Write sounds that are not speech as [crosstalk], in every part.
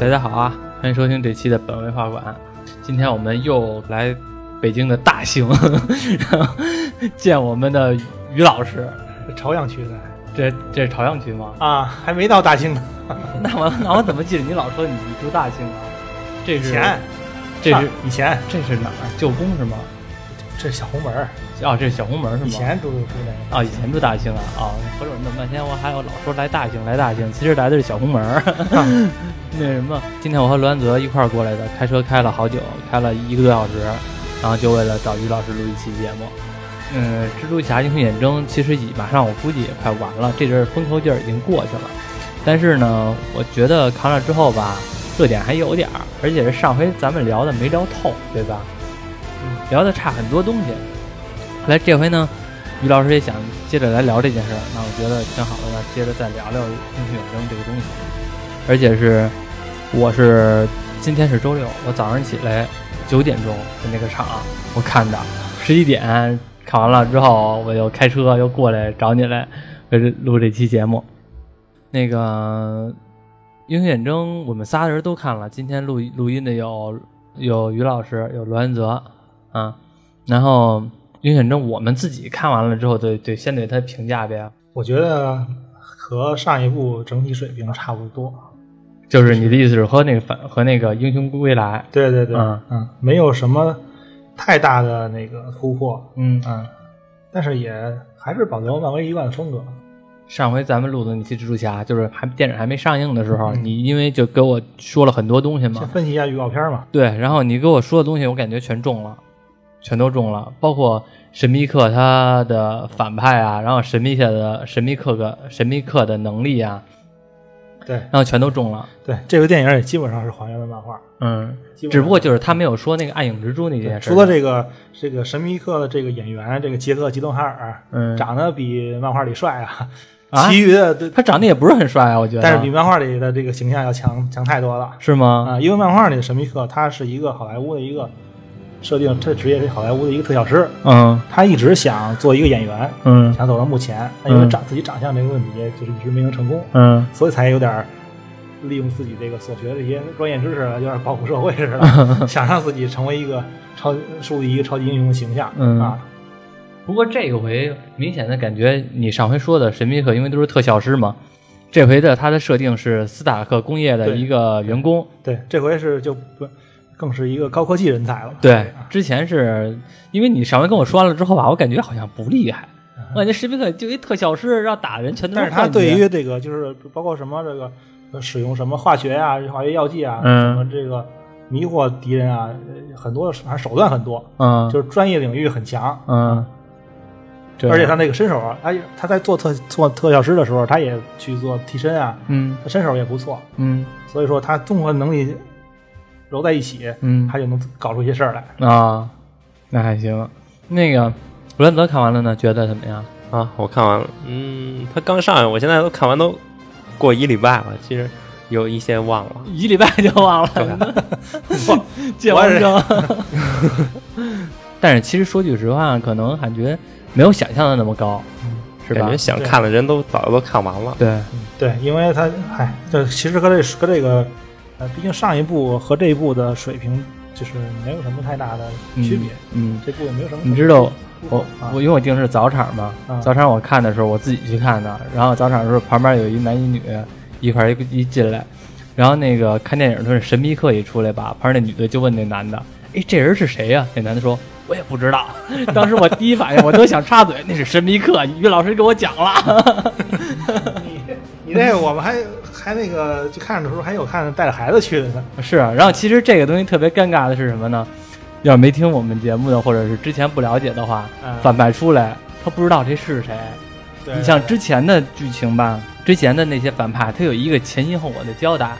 大家好啊，欢迎收听这期的本文画馆。今天我们又来北京的大兴，[laughs] 然后见我们的于老师。朝阳区的这这是朝阳区吗？啊，还没到大兴呢。[laughs] 那我那我怎么记得你老说你住大兴啊？这是以前，这是以前，这是哪儿？旧宫是吗？这是小红门儿，哦，这是小红门是吗？以前住住那啊，以前住大兴啊。啊，合着我弄半天，我还有老说来大兴来大兴，其实来的是小红门儿。[laughs] 那什么，今天我和罗安泽一块儿过来的，开车开了好久，开了一个多小时，然后就为了找于老师录一期节目。嗯，蜘蛛侠英雄远征其实已马上我估计也快完了，这阵风头劲儿已经过去了。但是呢，我觉得扛了之后吧，热点还有点儿，而且是上回咱们聊的没聊透，对吧？聊的差很多东西。来这回呢，于老师也想接着来聊这件事儿，那我觉得挺好的呢，接着再聊聊英雄远征这个东西。而且是，我是今天是周六，我早上起来九点钟的那个场我看的，十一点看完了之后，我又开车又过来找你来，录这期节目。那个英雄远征我们仨人都看了，今天录录音的有有于老师，有罗安泽啊，然后因为反正我们自己看完了之后，对对，先对他评价呗。我觉得和上一部整体水平差不多。就是你的意思是和那个反和那个英雄归来？对对对，嗯嗯，没有什么太大的那个突破，嗯嗯，但是也还是保留漫威一贯的风格。上回咱们录的那期蜘蛛侠，就是还电影还没上映的时候，嗯你因为就给我说了很多东西嘛先，分析一下预告片嘛。对，然后你给我说的东西，我感觉全中了，全都中了，包括神秘客他的反派啊，然后神秘客的神秘客的神秘客的能力啊，对然后全都中了。对，这个电影也基本上是还原了漫画，嗯，只不过就是他没有说那个暗影蜘蛛那件事。除了这个这个神秘客的这个演员，这个杰克·吉顿哈尔，嗯长得比漫画里帅啊，啊其余的对，他长得也不是很帅啊，我觉得。但是比漫画里的这个形象要强强太多了是吗？啊！因为漫画里的神秘客他是一个好莱坞的一个设定，他的职业是好莱坞的一个特效师，嗯他一直想做一个演员，嗯想走到幕前，但因为嗯长自己长相这个问题，就是一直没能成功，嗯所以才有点儿利用自己这个所学的这些专业知识，有点报复社会似的，[laughs] 想让自己成为一个超树立一个超级英雄的形象嗯啊。不过这个回明显的感觉，你上回说的神秘客，因为都是特效师嘛，这回的他的设定是斯塔克工业的一个员工。对，这回是就不更是一个高科技人才了。对。啊，之前是因为你上回跟我说完了之后吧，我感觉好像不厉害，我感觉史宾克就一特效师，让打人全都但是他对于这个就是包括什么这个呃使用什么化学啊、化学药剂啊，嗯。什么这个迷惑敌人啊，呃很多反正手段很多，嗯。就是专业领域很强。嗯，而且他那个身手啊，他他在做特做特效师的时候，他也去做替身啊，嗯。他身手也不错，嗯。所以说他综合能力揉在一起，嗯他就能搞出一些事儿来。啊，那还行。那个罗兰德看完了呢，觉得怎么样？啊，我看完了，嗯，他刚上映，我现在都看完都过一礼拜了，其实有一些忘了。一礼拜就忘了，[laughs] [laughs] 健忘症。[laughs] 但是其实说句实话，可能感觉没有想象的那么高，是吧感觉？想看的人都早就都看完了。对，对，因为他，哎，这其实和这和这个，呃，毕竟上一部和这一部的水平就是没有什么太大的区别，嗯，这部也没有什么。你知道我啊我因为我定是早场嘛，啊早场我看的时候我自己去看的，然后早场的时候旁边有一男一女一块一一进来，然后那个看电影的时候神秘客一出来吧，旁边那女的就问那男的，哎，这人是谁呀、那男的说。我也不知道，当时我第一反应我都想插嘴，那是神秘客，于老师给我讲了。[laughs] 你 [laughs] 那个我们还还那个去看的时候还有看带着孩子去的呢。是啊，然后其实这个东西特别尴尬的是什么呢？要是没听我们节目的，或者是之前不了解的话，嗯反派出来他不知道这是谁。你像之前的剧情吧，之前的那些反派，他有一个前因后果的交代。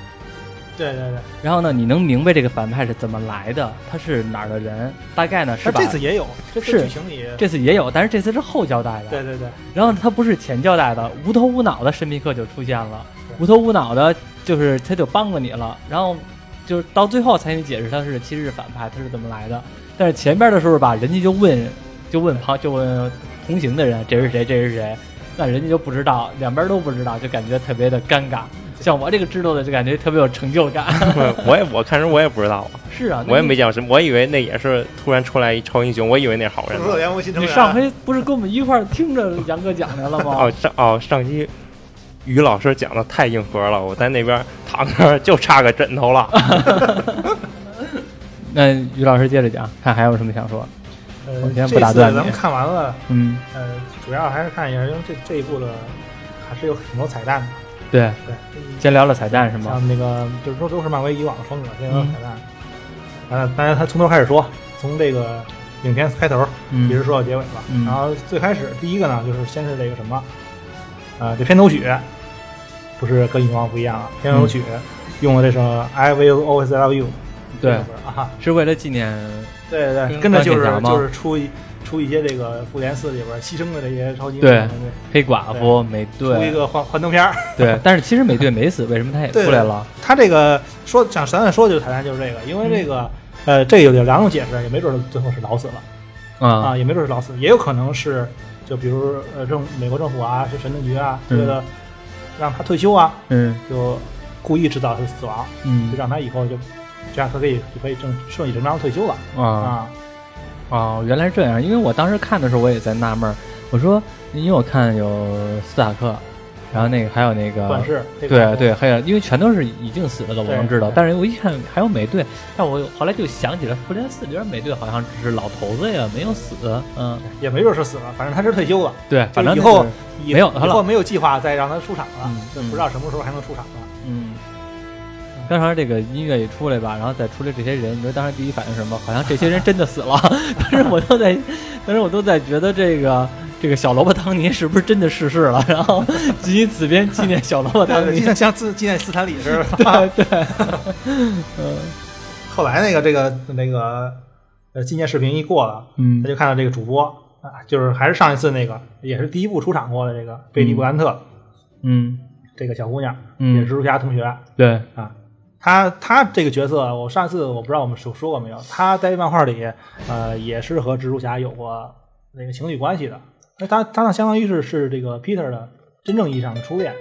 对对对，然后呢，你能明白这个反派是怎么来的，他是哪儿的人，大概呢是吧？这次也有，这次是剧情里，这次也有，但是这次是后交代的。对对对，然后他不是前交代的，无头无脑的神秘客就出现了，无头无脑的，就是他就帮过你了，然后就是到最后才给你解释他是其实是反派，他是怎么来的。但是前边的时候吧，人家就问，就问旁就问同行的人这是谁，这是谁，那人家就不知道，两边都不知道，就感觉特别的尴尬。像我这个知道的，就感觉特别有成就感。[laughs] 我也我看人我也不知道啊，[laughs] 是啊，我也没见过什么，我以为那也是突然出来一超英雄，我以为那是好人。你上回不是跟我们一块儿听着杨哥讲来了吗？哦，上哦上期于老师讲的太硬核了，我在那边躺着就差个枕头了。[laughs] 那于老师接着讲，看还有什么想说？呃我先这不打断你次咱们看完了，嗯，呃，主要还是看一下，因为这这一部的还是有很多彩蛋的。对，对，先聊聊彩蛋是吗？像那个就是说都是漫威以往的风格，这个嗯。彩蛋。呃，当然他从头开始说，从这个影片开头嗯。一直说到结尾吧。嗯。然后最开始第一个呢，就是先是这个什么，呃，这片头曲不是跟以往不一样了，片头曲用了这首 I Will Always Love You 对。啊，是为了纪念对对对，跟跟着就是就是出一出一些这个复联四里边牺牲的这些超级英对雄，黑寡妇、美队，出一个幻幻灯片儿。[laughs] 对，但是其实美队没死，为什么他也出来了？他这个说想咱们说的就是彩蛋就是这个，因为这个、呃，这个有两种解释，也没准儿最后是老死了啊啊，也没准儿是老死，也有可能是就比如呃政美国政府啊，是神盾局啊，嗯为了让他退休啊，嗯就故意制造他死亡，嗯就嗯让他以后就这样他可以就可以正顺理成章退休了啊啊。哦，原来是这样。因为我当时看的时候，我也在纳闷儿，我说，因为我看有斯塔克，然后那个还有那个管事对对，还有因为全都是已经死了的，我能知道。但是我一看还有美队，但我后来就想起来，复联四里边美队好像只是老头子呀，没有死。嗯，也没准是死了，反正他是退休了，对，反正以后没有以后没有计划再让他出场了不知道什么时候还能出场了。嗯。当时这个音乐一出来吧，然后再出来这些人，你说当时第一反应是什么？好像这些人真的死了。[laughs] 当时我都在，当时我都在觉得这个这个小萝卜汤尼是不是真的逝世了？[laughs] 然后以此边纪念小萝卜汤尼。就像纪念斯坦李似的。[laughs] 对对，嗯后来那个这个那个呃纪念视频一过了，嗯他就看到这个主播啊，就是还是上一次那个，也是第一部出场过的这个贝蒂·布兰特、嗯这个小姑娘，嗯也是蜘蛛侠同学对，啊。她她这个角色，我上次我不知道我们说说过没有，他在漫画里呃也是和蜘蛛侠有过那个情侣关系的。那他他那相当于是是这个 Peter 的真正意义上的初恋。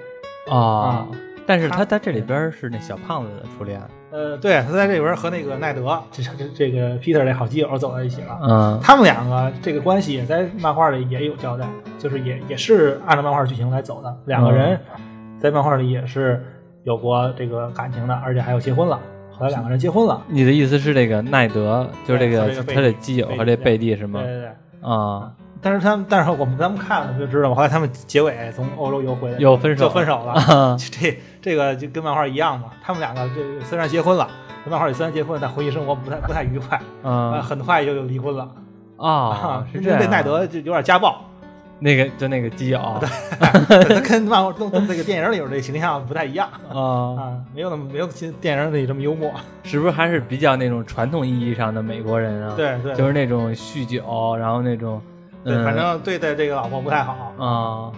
啊，但是他他在这里边是那小胖子的初恋。呃，对，他在这里边和那个奈德，这这这个 Peter 这好基友走在一起了。嗯他们两个这个关系也在漫画里也有交代，就是也也是按照漫画剧情来走的。两个人在漫画里也是有过这个感情的，而且还有结婚了。后来两个人结婚了，你的意思是这个奈德，就是这个他的基友和这贝蒂是吗？对对对。啊，但是他们，但是我们咱们看了就知道，后来他们结尾从欧洲游回来，又分手就分手了。[laughs] 啊这这个就跟漫画一样嘛，他们两个这虽然结婚了，漫画里虽然结婚，但婚姻生活不太不太愉快，呃，啊很快就又离婚了。啊，是这样奈德就有点家暴，那个就那个基友他 [laughs] 跟漫画跟跟那个电影里有这形象不太一样啊，啊，没有那么没有电影里这么幽默。是不是还是比较那种传统意义上的美国人啊？，对对，就是那种酗酒，然后那种对，嗯反正对待这个老婆不太好。啊。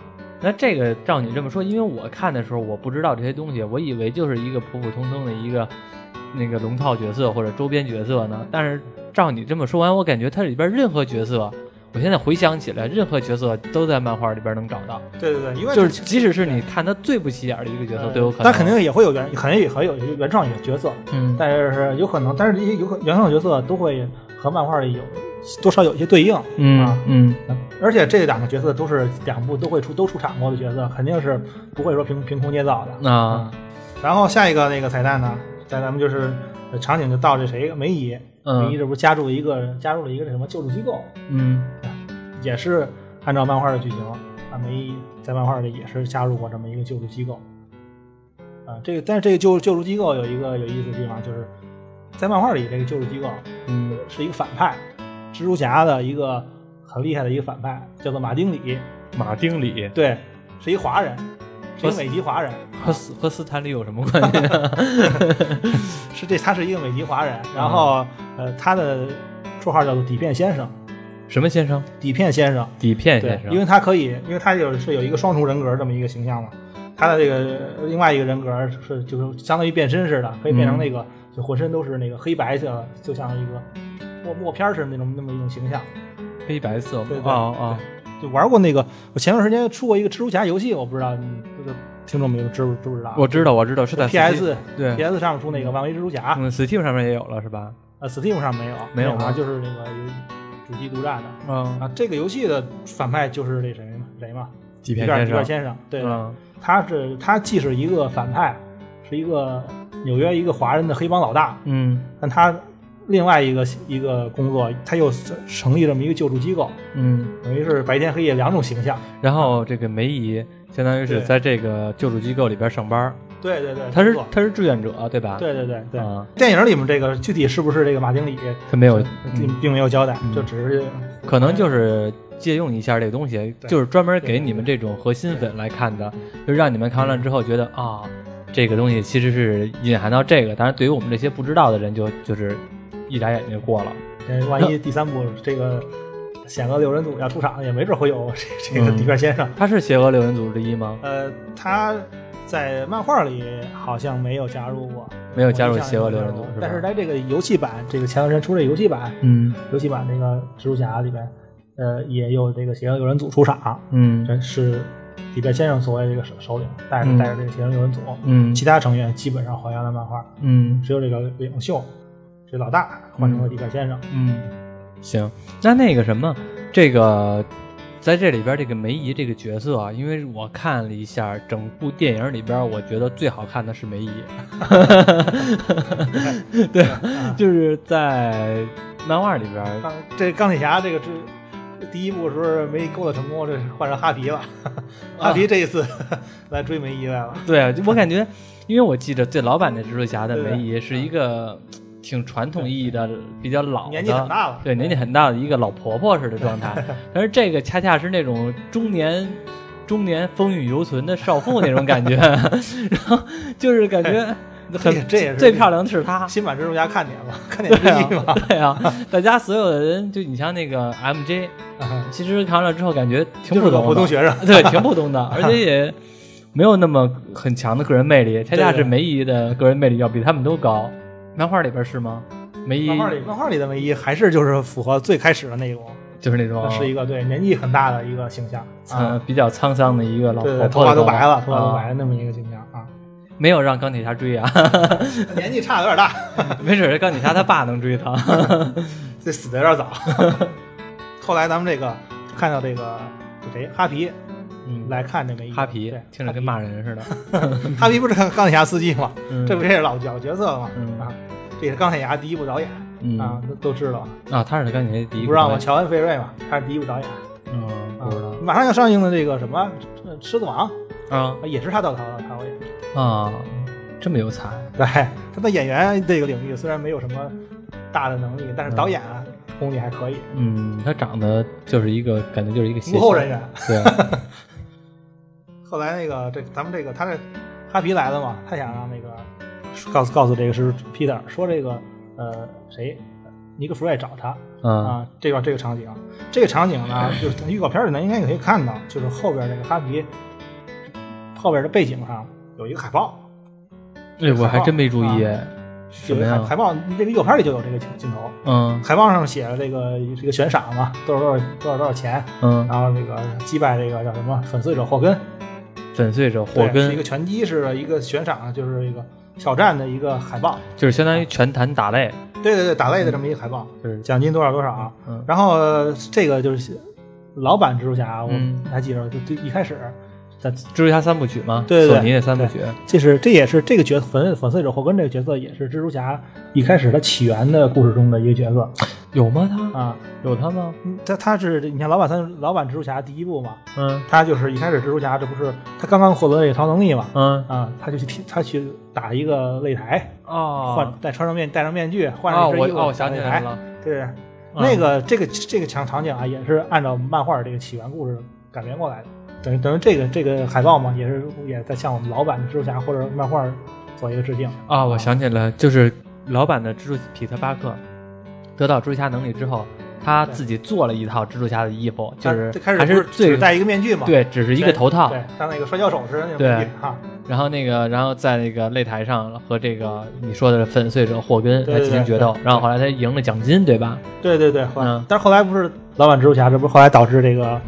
那这个照你这么说，因为我看的时候我不知道这些东西，我以为就是一个普普通通的一个那个龙套角色或者周边角色呢。但是照你这么说完，我感觉它里边任何角色，我现在回想起来，任何角色都在漫画里边能找到，对对对，因为就是即使是你看他最不起眼的一个角色呃都有可能。但肯定也会有原，肯定也会有原创角色，嗯但是有可能，但是这些有可原创角色都会和漫画里有多少有一些对应。嗯啊嗯而且这两个角色都是两部都会出都出场过的角色，肯定是不会说凭凭空捏造的。啊然后下一个那个彩蛋呢，在咱们就是呃场景就到这谁梅姨，梅姨嗯这不是加入了一个加入了一个这什么救助机构，嗯。也是按照漫画的剧情啊，梅姨在漫画里也是加入过这么一个救助机构。啊，这个但是这个救救助机构有一个有意思的地方，就是在漫画里这个救助机构嗯。是一个反派，蜘蛛侠的一个很厉害的一个反派，叫做马丁里，马丁里。对，是一华人，是一个美籍华人，和斯和斯坦利有什么关系？[laughs] 是这他是一个美籍华人，然后呃他的绰号叫做底片先生，什么先生？底片先生，底片先，生。因为他可以，因为他有是有一个双重人格这么一个形象嘛，他的这个另外一个人格是就是相当于变身似的，可以变成那个、就浑身都是那个黑白色，就像一个默默片似的那种那么一种形象。黑白色对对哦哦，就玩过那个，我前段时间出过一个蜘蛛侠游戏，我不知道你这个听众们有知不知不知道？我知道，我知道是在 PS 对 PS 上面出那个漫威蜘蛛侠，嗯，Steam 上面也有了是吧？呃，Steam 上没有，没有啊，就是那个有主机独占的嗯，啊。这个游戏的反派就是那谁嘛，谁嘛，底底片片先生，先生，对，嗯他是他既是一个反派，是一个纽约一个华人的黑帮老大，嗯但他另外一个一个工作，他又成立这么一个救助机构，嗯，等于是白天黑夜两种形象。然后这个梅姨相当于是在这个救助机构里边上班，对对对，他是工作。她是志愿者对吧？对对对对。啊，电影里面这个具体是不是这个马经理，他没有，并嗯。并没有交代，嗯。就只是可能就是借用一下这个东西，就是专门给你们这种核心粉来看的，就让你们看完了之后觉得啊，这个东西其实是隐含到这个，当然对于我们这些不知道的人就就是一眨眼就过了。呃万一第三部这个险恶六人组要出场，也没准会有这这个嗯底片先生。他是邪恶六人组之一吗？呃，他在漫画里好像没有加入过，没有加入邪恶六人组是？但是在这个游戏版，这个前段时间出这游戏版，嗯游戏版这个蜘蛛侠里边，呃，也有这个邪恶六人组出场，嗯这是底片先生作为这个首首领，带着嗯带着这个邪恶六人组，嗯其他成员基本上还原了漫画，嗯只有这个领袖，这老大换成了地表先生。嗯，行，那那个什么，这个在这里边这个梅姨这个角色啊，因为我看了一下整部电影里边，我觉得最好看的是梅姨。[laughs] 对 [laughs] [laughs] 就是在漫画里边，钢这钢铁侠这个这第一部的时候没勾搭成功，这换成哈皮了。哈皮这一次来追梅姨来了。对啊，我感觉，因为我记得最老版的蜘蛛侠的梅姨是一个挺传统意义的、比较老的，年纪很大了对，年纪很大的一个老婆婆似的状态。但是这个恰恰是那种中年。中年风韵犹存的少妇那种感觉，[laughs] 然后就是感觉很这这也是最漂亮的是她，新版蜘蛛侠看点嘛，看点之对一嘛。啊，对啊，大家所有的人，就你像那个 MJ，其实看完了之后感觉挺普通的，普通学生。对，挺 [laughs] 普通的，而且也没有那么很强的个人魅力。恰恰是梅姨的个人魅力要比他们都高。漫画里边是吗？梅姨漫画里漫画里的唯一还是就是符合最开始的那种，就是那种是一个对年纪很大的一个形象。嗯啊，比较沧桑的一个老对对，婆婆，头发都白了，头发都白啊。了那么一个形象啊，没有让钢铁侠追啊，[laughs] 年纪差的有点大，[laughs] 没准儿钢铁侠他爸能追他。[laughs] 这死的有点早。后来咱们这个看到这个这谁？哈皮嗯，来看这梅姨，哈皮对听着跟骂人似的。哈皮 [laughs] 不是钢钢铁侠司机吗？嗯这不也是老老角色吗？嗯啊，这也是钢铁侠第一部导演嗯啊，都都知道，啊，他是钢铁侠第一部，不知道吗？？乔恩·费瑞嘛，他是第一部导演。嗯，啊不知道马上要上映的这个什么呃《狮子王啊》也是他导导导演。啊，这么有才。对，他在演员这个领域虽然没有什么大的能力，但是导演啊功力还可以。嗯，他长得就是一个感觉就是一个幕后人员。对，后来那个这咱们这个他这哈皮来了嘛，他想让那个告诉告诉这个是 Peter 说这个呃谁尼克弗瑞找他嗯啊，这个这个场景，这个场景呢，就是预告片里呢应该也可以看到，就是后边这个哈皮后边的背景上有一个海报，哎，我还真没注意。有什么呀？一个海海报，这个预告片里就有这个镜镜头。嗯海报上写了这个这个悬赏嘛，多少多少多少多少钱，嗯，然后那个击败这个叫什么粉碎者霍根，粉碎者霍根是一个拳击式的一个悬赏，就是一个挑战的一个海报。就是相当于拳坛打擂，对对对，打擂的这么一个海报，奖金多少多少。嗯然后呃这个就是老版蜘蛛侠，我嗯还记着，就就一开始在蜘蛛侠三部曲嘛，对对对索尼的三部曲。这是这也是这个角色粉粉碎者霍根这个角色也是蜘蛛侠一开始他起源的故事中的一个角色有吗？他啊。有他吗？嗯他他是你看老版三老版蜘蛛侠第一部嘛，嗯他就是一开始蜘蛛侠，这不是他刚刚获得这个超能力嘛？嗯啊，他就去踢他去打一个擂台，哦换再穿上面戴上面具，换哦，上一身衣服我哦，我打擂台。想起来了，对，嗯那个这个这个场场景啊，也是按照漫画这个起源故事改编过来的。等于等于这个这个海报嘛，也是也在向我们老版的蜘蛛侠或者漫画做一个致敬。啊，我想起来了，就是老版的蜘蛛皮特巴克得到蜘蛛侠能力之后，他自己做了一套蜘蛛侠的衣服，就是最开始还是最只戴一个面具嘛？对，只是一个头套，对，像那个摔跤手似的那种对面具哈。然后那个，然后在那个擂台上和这个你说的粉碎者霍根来进行决斗，然后后来他赢了奖金，对吧？对对对，嗯但是后来不是老版蜘蛛侠，这不是后来导致这个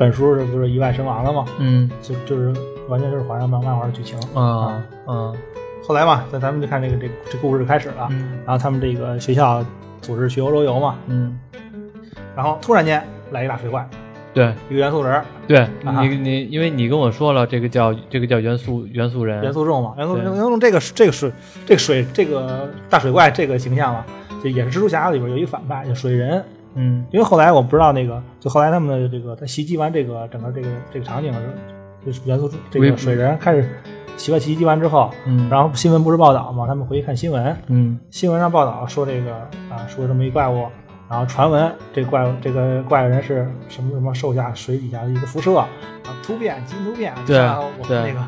本书这不是意外身亡了吗？嗯。就就是完全就是还原漫漫画的剧情。啊嗯后来嘛，那咱们就看这个这这故事就开始了。嗯。然后他们这个学校组织去欧洲游嘛，嗯，然后突然间来一大水怪，对。一个元素人，对，啊。你你因为你跟我说了，这个叫这个叫元素元素人，元素众嘛，元素对元素众这个这个水这个水这个大水怪这个形象嘛，就也是蜘蛛侠里边有一个反派叫水人。嗯。因为后来我不知道那个，就后来他们的这个他袭击完这个整个这个这个场景的时候，就是元素这个水人开始袭击袭击完之后，嗯，然后新闻不是报道嘛，他们回去看新闻，嗯。新闻上报道说这个啊，说这么一怪物，然后传闻这怪物这个怪人是什么什么受下水底下的一个辐射啊，突变基因突变，对像我们那个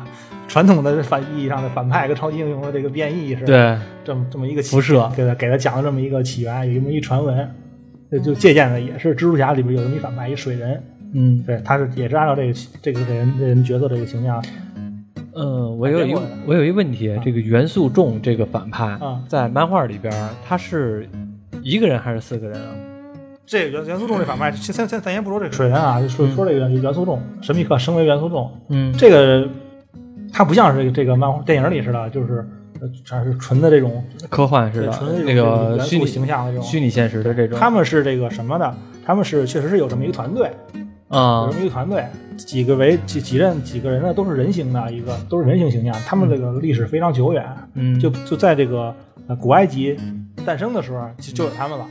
传统的反意义上的反派跟超级英雄的这个变异是对。这么这么一个起辐射。给他给他讲了这么一个起源，有这么一传闻，就就借鉴的也是蜘蛛侠里边有这么一反派一水人，嗯。对，他是也是按照这个这个这人这人角色这个形象嗯，我有一我有一问题啊，这个元素众这个反派啊在漫画里边他是一个人还是四个人啊？这个元元素众这反派，先先先咱先不说这个。水人啊，就说说这个元素众，神秘客升为元素众，嗯。这个他不像是这个这个漫画电影里似的，就是呃全是纯的这种科幻似的纯的这种那个虚拟形象的这种。虚拟现实的这种，他们是这个什么的？他们是确实是有这么一个团队啊，有啊这么一个团队，几个为几几任几个人呢，都是人形的一个，都是人形形象。他们这个历史非常久远，嗯就就在这个呃古埃及诞生的时候就就有他们了。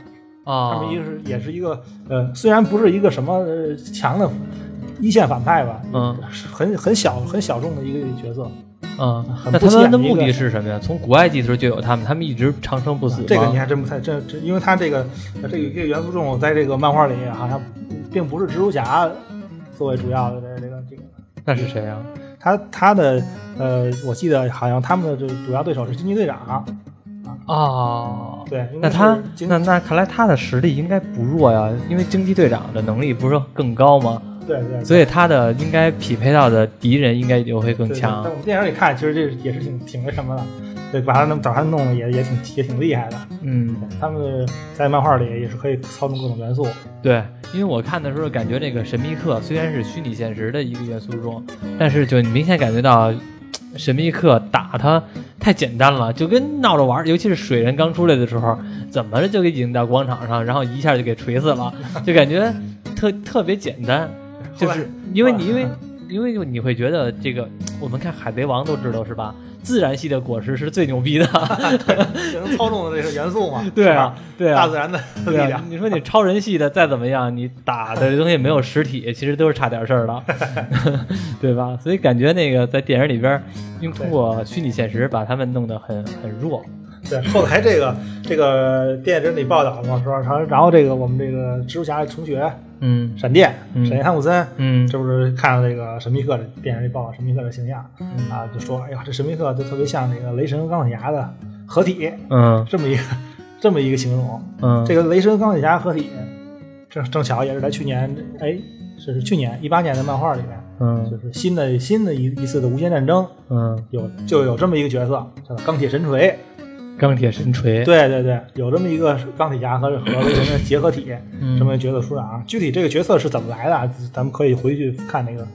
他啊们一个是也是一个呃，虽然不是一个什么呃强的一线反派吧，嗯是很很小很小众的一个角色。那他们的目的是什么呀？从古埃及的时候就有他们，他们一直长生不死。这个你还真不太这这，因为他这个呃这个这个元素众在这个漫画里好像并不是蜘蛛侠作为主要的这这个这个，那是谁啊？他他的呃，我记得好像他们的这个主要对手是惊奇队长，哦，对，那他那那看来他的实力应该不弱呀，因为惊奇队长的能力不是更高吗？对对，所以他的应该匹配到的敌人应该就会更强在我们电影里看，其实这也是挺挺那什么的，对，把他弄把他弄的也也挺也挺厉害的。嗯，他们在漫画里也是可以操纵各种元素，对，因为我看的时候感觉这个神秘客虽然是虚拟现实的一个元素中，但是就你明显感觉到神秘客打他太简单了，就跟闹着玩儿。尤其是水人刚出来的时候，怎么着就给引到广场上，然后一下就给锤死了，就感觉特特别简单。就是因为你因为因为你会觉得这个，我们看海贼王都知道是吧？自然系的果实是最牛逼的，[laughs] 也能操纵的这个元素嘛，对啊对啊，大自然的力量，，你说你超人系的再怎么样，你打的东西没有实体，其实都是差点事儿的，[laughs] 对吧？所以感觉那个在电影里边，用通过虚拟现实把他们弄得很很弱。对，后来这个这个电影里报道嘛，说然后然后这个我们这个蜘蛛侠的同学嗯闪电嗯。闪电汤姆森，嗯。这不是看了这个神秘客的电影里报道神秘客的形象啊，就说哎呀，这神秘客就特别像那个雷神和钢铁侠的合体，嗯。这么一个 [laughs] 这么一个形容。嗯，这个雷神钢铁侠合体，正正巧也是在去年，哎，是去年一八年的漫画里面，嗯。就是新的新的一一次的无间战争，嗯，有就有这么一个角色叫做钢铁神锤。钢铁神锤，对对对，有这么一个钢铁侠和和雷神的结合体，嗯。这么一个角色出场。具体这个角色是怎么来的？啊，咱们可以回去看那个，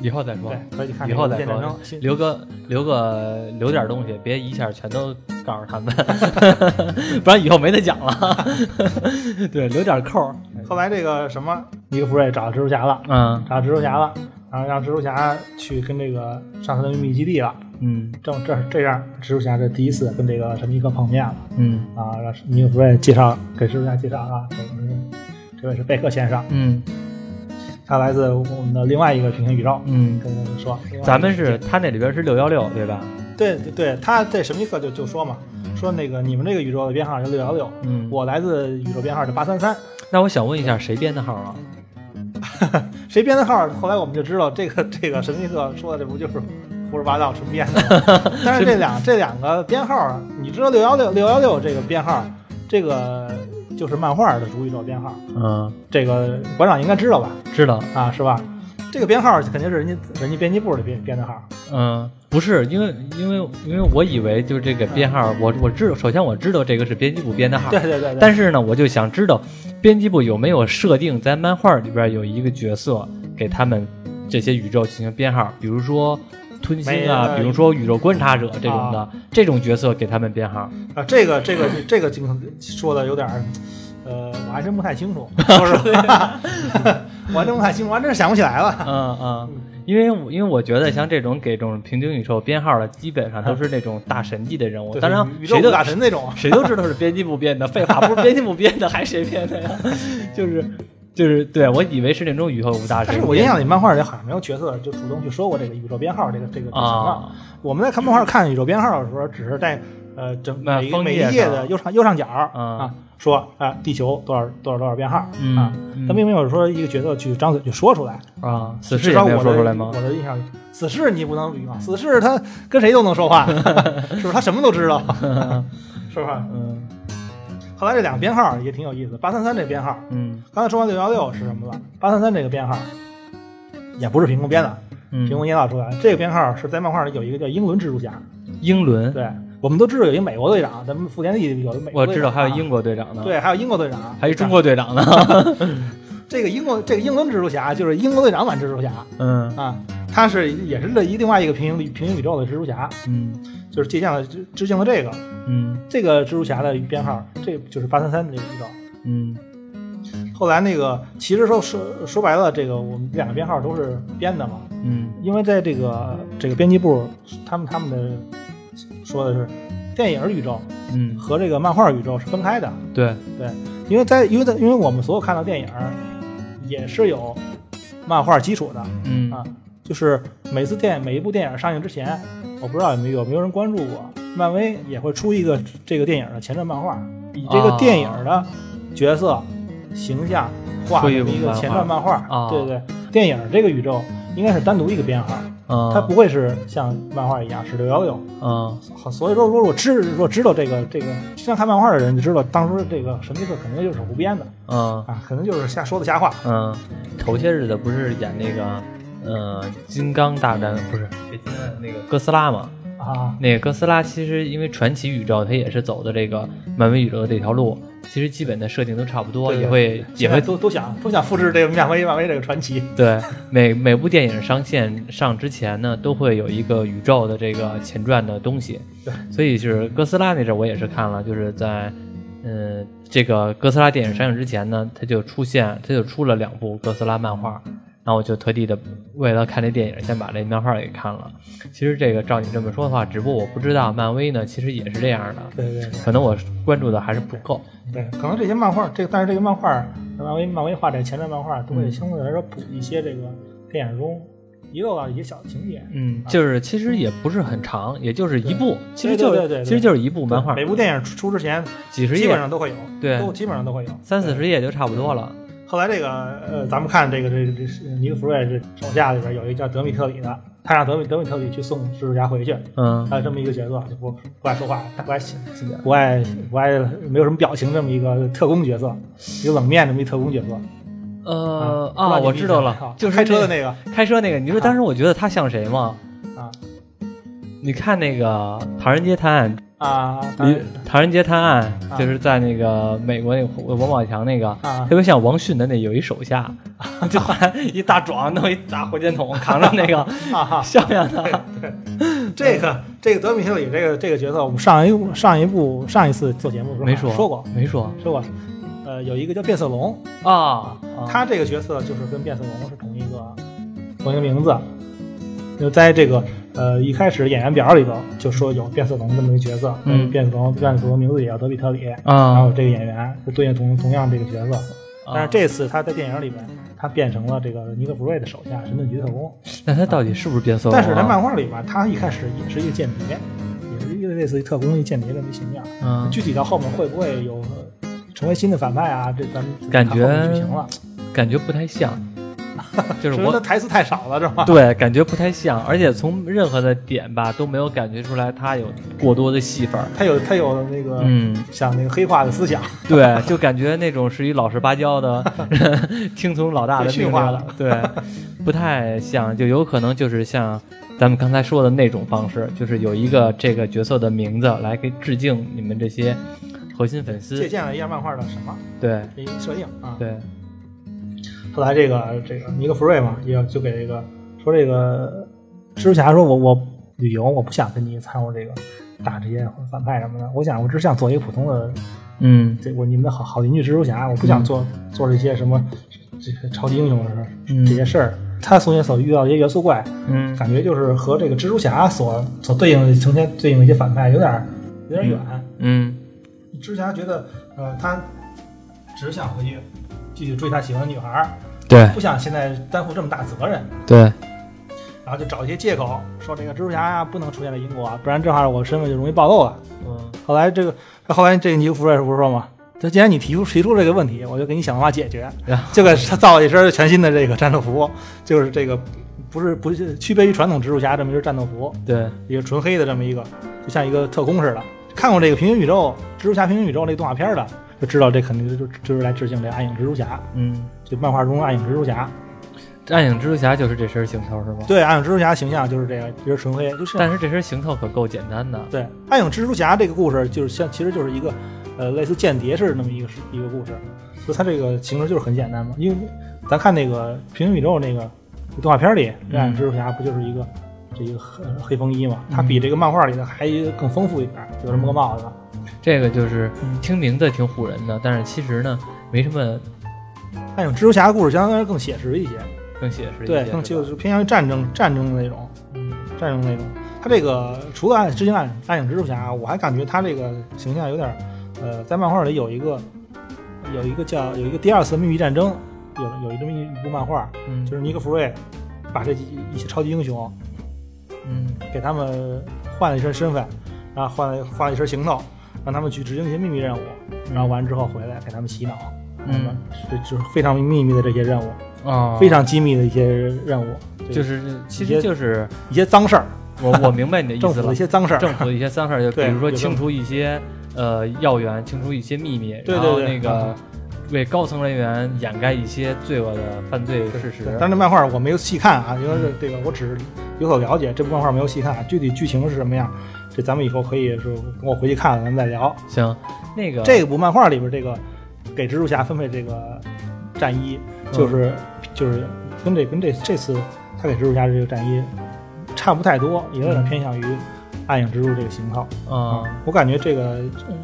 以后再说。对，，可以看以后再说。留个留个留点东西，别一下全都告诉他们，[laughs] 不然以后没得讲了。[laughs] 对，留点扣。后来这个什么，尼克弗瑞找蜘蛛侠了，嗯。找蜘蛛侠了，然后让蜘蛛侠去跟这个上他的秘密基地了。嗯正这这样，蜘蛛侠这第一次跟这个神秘客碰面了嗯啊！让尼克弗瑞介绍给蜘蛛侠介绍啊，这位这位是贝克先生，嗯他来自我们的另外一个平行宇宙。嗯。跟他们说，咱们是他那里边是六幺六对吧？对对对，他在神秘客就就说嘛，说那个你们这个宇宙的编号是六幺六，嗯，我来自宇宙编号是八三三，那我想问一下，谁编的号啊？[laughs] 谁编的号？后来我们就知道，这个这个神秘客说的这不就是胡说八道纯编的吗？[laughs] 但是这两这两个编号啊，你知道六幺六六幺六这个编号，这个就是漫画的主宇宙编号，嗯，这个馆长应该知道吧？知道。啊，是吧？这个编号肯定是人家人家编辑部的编编的号，嗯，不是，因为因为因为我以为就是这个编号，我我知道，首先我知道这个是编辑部编的号，对对对对。但是呢，我就想知道编辑部有没有设定在漫画里边有一个角色给他们这些宇宙进行编号，比如说吞星啊，比如说宇宙观察者这种的、啊这种角色给他们编号。啊，这个这个这个经说的有点儿，呃，我还真不太清楚，[laughs] 说实话，我还真不太清楚，我还真是想不起来了。嗯嗯，因为我因为我觉得像这种给这种平行宇宙编号的，基本上都是那种大神级的人物。对当然，宇宙五谁都大神那种，谁都知道是编辑部编的，废话，不是编辑部编的，还谁编的呀？[laughs] 就是就是，对我以为是那种宇宙五大。但是我印象里漫画里好像没有角色就主动去说过这个宇宙编号这个这个这个情况。啊，我们在看漫画看宇宙编号的时候，只是在呃整每一每一页的右上右上角嗯啊说啊地球多少多少多少编号嗯啊，嗯他并没有说一个角色去张嘴就说出来。啊，死侍也没有至少我说出来吗我？的印象里，死侍你不能比嘛，死侍他跟谁都能说话，[laughs] 是不是？他什么都知道，[laughs] 是吧？嗯后来这两个编号也挺有意思，八三三这编号，嗯。刚才说完六幺六是什么了？八三三这个编号也不是凭空编的，凭空嗯，捏造出来。这个编号是在漫画里有一个叫英伦蜘蛛侠，英伦，对，我们都知道有一个美国队长，咱们福田地有一美国我队长。知道还有英啊国队长呢，，对，还有英国队长，还有中国队长呢。[laughs] 这个英国这个英伦蜘蛛侠就是英国队长版蜘蛛侠。嗯。啊，他是也是这一另外一个平行平行宇宙的蜘蛛侠，嗯就是借鉴了致致敬了这个嗯。这个蜘蛛侠的编号，这就是八三三的这个宇宙。嗯。后来那个其实说说说白了，这个我们两个编号都是编的嘛，嗯。因为在这个这个编辑部，他们他们的说的是电影宇宙嗯，和这个漫画宇宙是分开的，对，因为在因为在因为我们所有看到电影也是有漫画基础的嗯。啊，就是每次电每一部电影上映之前，我不知道有没有有没有人关注过，漫威也会出一个这个电影的前传漫画，以这个电影的角色形象画出一部这么一个前传漫画，啊对对，电影这个宇宙应该是单独一个编号，嗯，它不会是像漫画一样是六幺六。嗯好，所以说如果知如果知道这个这个经常看漫画的人就知道，当初这个神秘客肯定就是胡编的。嗯啊，可能就是瞎说的瞎话。嗯，头些日子不是演那个呃金刚大战不是那个哥斯拉嘛？啊，那个哥斯拉其实因为传奇宇宙，它也是走的这个漫威宇宙的这条路，其实基本的设定都差不多，对对也会也会都都想都想复制这个漫威漫威这个传奇。对每每部电影上线上之前呢，都会有一个宇宙的这个前传的东西对，所以就是哥斯拉那阵儿我也是看了，就是在嗯、这个哥斯拉电影上映之前呢，它就出现它就出了两部哥斯拉漫画。然后我就特地的为了看这电影，先把这漫画给看了。其实这个照你这么说的话，只不过我不知道漫威呢，其实也是这样的，对对对可能我关注的还是不够。对，可能这些漫画，这个但是这个漫画，漫威漫威画这前面漫画，都会相对来说补一些这个电影中遗漏到一些小情节。嗯，就是其实也不是很长，也就是一部，其实就对对对对其实就是一部漫画，每部电影出出之前，几十页基，本上都会有，对都基本上都会有三四。十页就差不多了。后来这个呃，咱们看这个这个这这尼克弗瑞这手下里边有一个叫德米特里的，他让德米德米特里去送蜘蛛侠回去，嗯他有这么一个角色，就不不爱说话，不爱不爱不爱没有什么表情这么一个特工角色，一个冷面这么一特工角色。呃啊，我知道了啊，就是开车的那那个开车那个。你说当时我觉得他像谁吗？啊你看那个《唐人街探案》啊，《唐人街探案啊》就是在那个美国那个王宝强那个，啊。特别像王迅的那有一手下，[laughs] 就好像一大壮弄一大火箭筒 [laughs] 扛着那个，啊哈，像不像他？这个这个德米特里这个这个角色，我们上一部上一部上一次做节目的时候没说说过。没说。说过，呃，有一个叫变色龙，啊，他这个角色就是跟变色龙是同一个同一个名字，就在这个呃一开始演员表里头就说有变色龙这么一个角色，嗯变色龙变色龙名字也叫德比特里，啊然啊后这个演员就对应同同样这个角色，啊但是这次他在电影里边他变成了这个尼克弗瑞的手下神盾局特工，那他到底是不是变色龙啊？但是在漫画里边他一开始也是一个间谍，也是一个类似于特工一间谍这么一形象，嗯，具体到后面会不会有呃成为新的反派啊？这咱们感觉剧情了。感觉不太像，[laughs] 就是我台词太少了，是吧？对感觉不太像，而且从任何的点吧都没有感觉出来他有过多的戏份儿。他有他有那个，嗯，像那个黑化的思想，对，就感觉那种是一老实巴交的，[laughs] 听从老大的命令被驯化了，对，不太像，就有可能就是像咱们刚才说的那种方式，就是有一个这个角色的名字来给致敬你们这些核心粉丝借，鉴了一下漫画的什么对设定啊。对，后来这个这个尼克弗瑞嘛，也就给这个说这个蜘蛛侠说我我旅游我不想跟你掺和这个打这些反派什么的，我想我只想做一个普通的嗯。这我你们的好好邻居蜘蛛侠，我不想做、做这些什么这些超级英雄的事嗯。这些事儿。他从前所遇到一些元素怪，嗯。感觉就是和这个蜘蛛侠所所对应的成天对应的一些反派有点儿有点儿远。嗯。蜘蛛侠觉得，呃，他只想回去继续追他喜欢的女孩儿，对。不想现在担负这么大责任，对，然后就找一些借口说这个蜘蛛侠呀不能出现在英国，不然正好我身份就容易暴露了。嗯。后来这个，后来这个尼克弗瑞不是说吗，就既然你提出提出这个问题，我就给你想办法解决。然后，就给他造了一身全新的这个战斗服，就是这个不是不是区别于传统蜘蛛侠这么一身战斗服，对，一个纯黑的这么一个，就像一个特工似的。看过这个平行宇宙蜘蛛侠平行宇宙那动画片的，就知道这肯定就就是来致敬这暗影蜘蛛侠，嗯，这漫画中暗影蜘蛛侠。暗影蜘蛛侠就是这身行头是吗？对，暗影蜘蛛侠形象就是这个，就是纯黑，就是但是这身行头可够简单的。对，暗影蜘蛛侠这个故事就是像，其实就是一个，呃，类似间谍似的那么一个一个故事，就它这个形式就是很简单嘛。因为咱看那个平行宇宙那个动画片里，这暗影蜘蛛侠不就是一个这一个黑黑风衣嘛？它比这个漫画里的还更丰富一点，有这么个帽子。这个就是嗯听名字挺唬人的，但是其实呢，没什么暗影蜘蛛侠的故事相对来说更写实一些，更写实一些。对，更就是偏向于战争战争的那种，嗯战争那种。他这个除了暗致敬暗暗影蜘蛛侠，我还感觉他这个形象有点，呃，在漫画里有一个有一个叫有一个第二次秘密战争，有有一这么一部漫画，嗯，就是尼克弗瑞把这几一些超级英雄嗯给他们换了一身身份，然后换了换了一身行头，让他们去执行一些秘密任务，然后完之后回来给他们洗脑，嗯，这就是非常秘密的这些任务，啊，非常机密的一些任务，就是其实就是一些脏事儿，我我明白你的意政府的思了一。些脏事儿，[laughs] 政府的一些脏事儿，就比如说清除一些呃要员，清除一些秘密，对然后那个为高层人员掩盖一些罪恶的犯罪事实对。但是这漫画我没有细看啊，因为是这个我只是有所了解，这部漫画没有细看，具体剧情是什么样，这咱们以后可以是等我回去看了咱们再聊。行，那个这部漫画里边这个给蜘蛛侠分配这个战衣，就是、就是跟这跟这这次他给蜘蛛侠这个战衣差不太多，也有点偏向于暗影蜘蛛这个型号啊我感觉这个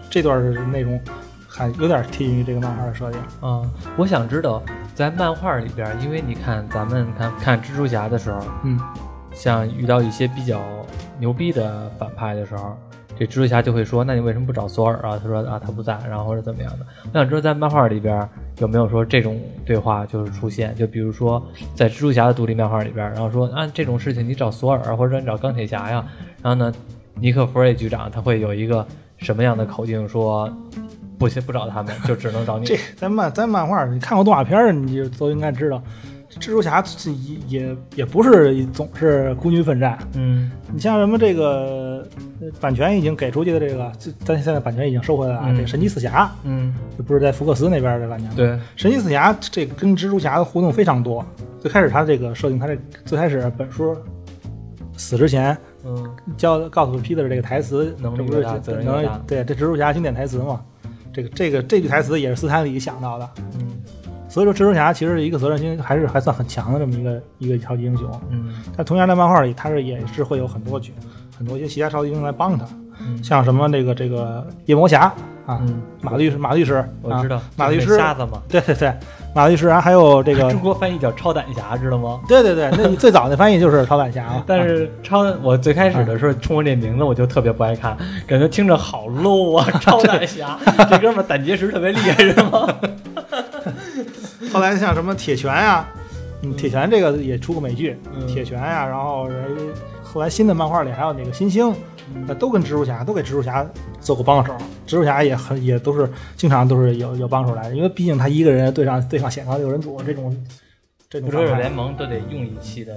这段内容还有点贴近于这个漫画的设定。嗯，我想知道在漫画里边，因为你看咱们看看蜘蛛侠的时候，嗯，像遇到一些比较牛逼的反派的时候，这蜘蛛侠就会说：“那你为什么不找索尔啊？”他说：“啊，他不在，然后或者怎么样的。”我想知道在漫画里边有没有说这种对话就是出现？就比如说在蜘蛛侠的独立漫画里边，然后说啊这种事情你找索尔或者说你找钢铁侠呀，然后呢，尼克弗瑞局长他会有一个什么样的口径说？不行，不找他们，就只能找你。这在漫在漫画，你看过动画片儿，你就都应该知道，蜘蛛侠是也也也不是总是孤军奋战。嗯你像什么这个呃版权已经给出去的这个，这咱现在版权已经收回来了这个神奇四侠，嗯，这不是在福克斯那边的版权吗？对，神奇四侠这个跟蜘蛛侠的互动非常多。最开始他这个设定，他这最开始本书死之前嗯教告诉 Peter 这个台词，能力这不是对这蜘蛛侠经典台词嘛？这个这个这句台词也是斯坦李想到的。嗯所以说，蜘蛛侠其实是一个责任心还是还算很强的这么一个一个超级英雄。嗯但同样在漫画里，他是也是会有很多剧很多一些其他超级英雄来帮他，嗯像什么这个这个夜魔侠啊，嗯，马律师马律师，我知道啊，马律师瞎子嘛，对对对，马律师啊，还有这个 [laughs] 中国翻译叫超胆侠，知道吗？[laughs] 对对对，那最早的翻译就是超胆侠啊，[laughs] 但是超，我最开始的时候冲着这名字我就特别不爱看，感觉听着好 low 啊！超胆侠，这哥们儿胆结石特别厉害是吗？后来像什么铁拳呀、嗯，嗯铁拳这个也出过美剧，嗯铁拳呀、然后人后来新的漫画里还有那个新星，呃都跟蜘蛛侠都给蜘蛛侠做过帮手，蜘蛛侠也很也都是经常都是有有帮手来的，因为毕竟他一个人对上对上显高六人组这种这种复仇者联盟都得用一期的，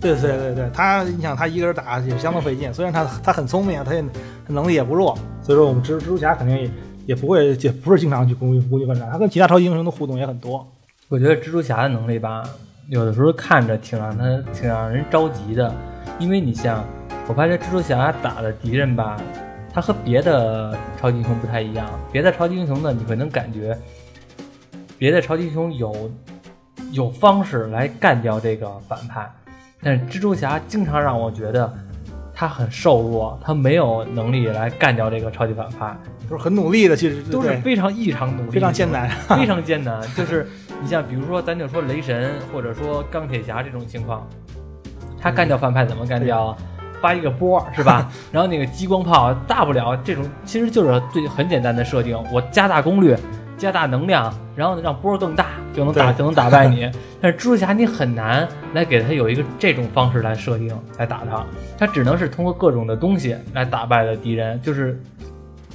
对对对对，他你想他一个人打也相当费劲，虽然他他很聪明，他也他能力也不弱，所以说我们蜘蜘蛛侠肯定也也不会也不是经常去孤军孤军奋战，他跟其他超级英雄的互动也很多。我觉得蜘蛛侠的能力吧，有的时候看着挺让他挺让人着急的，因为你像我发现蜘蛛侠打的敌人吧，他和别的超级英雄不太一样，别的超级英雄呢，你会能感觉别的超级英雄有有方式来干掉这个反派，但是蜘蛛侠经常让我觉得他很瘦弱，他没有能力来干掉这个超级反派，都是很努力的，其实都是非常异常努力，非常艰难。非常艰难。就是你像比如说，咱就说雷神或者说钢铁侠这种情况，他干掉反派怎么干掉啊？发一个波是吧？[laughs] 然后那个激光炮，大不了这种其实就是最很简单的设定，我加大功率。加大能量，然后让波更大，就能打就能打败你。但是蜘蛛侠你很难来给他有一个这种方式来设定来打他，他只能是通过各种的东西来打败的敌人，就是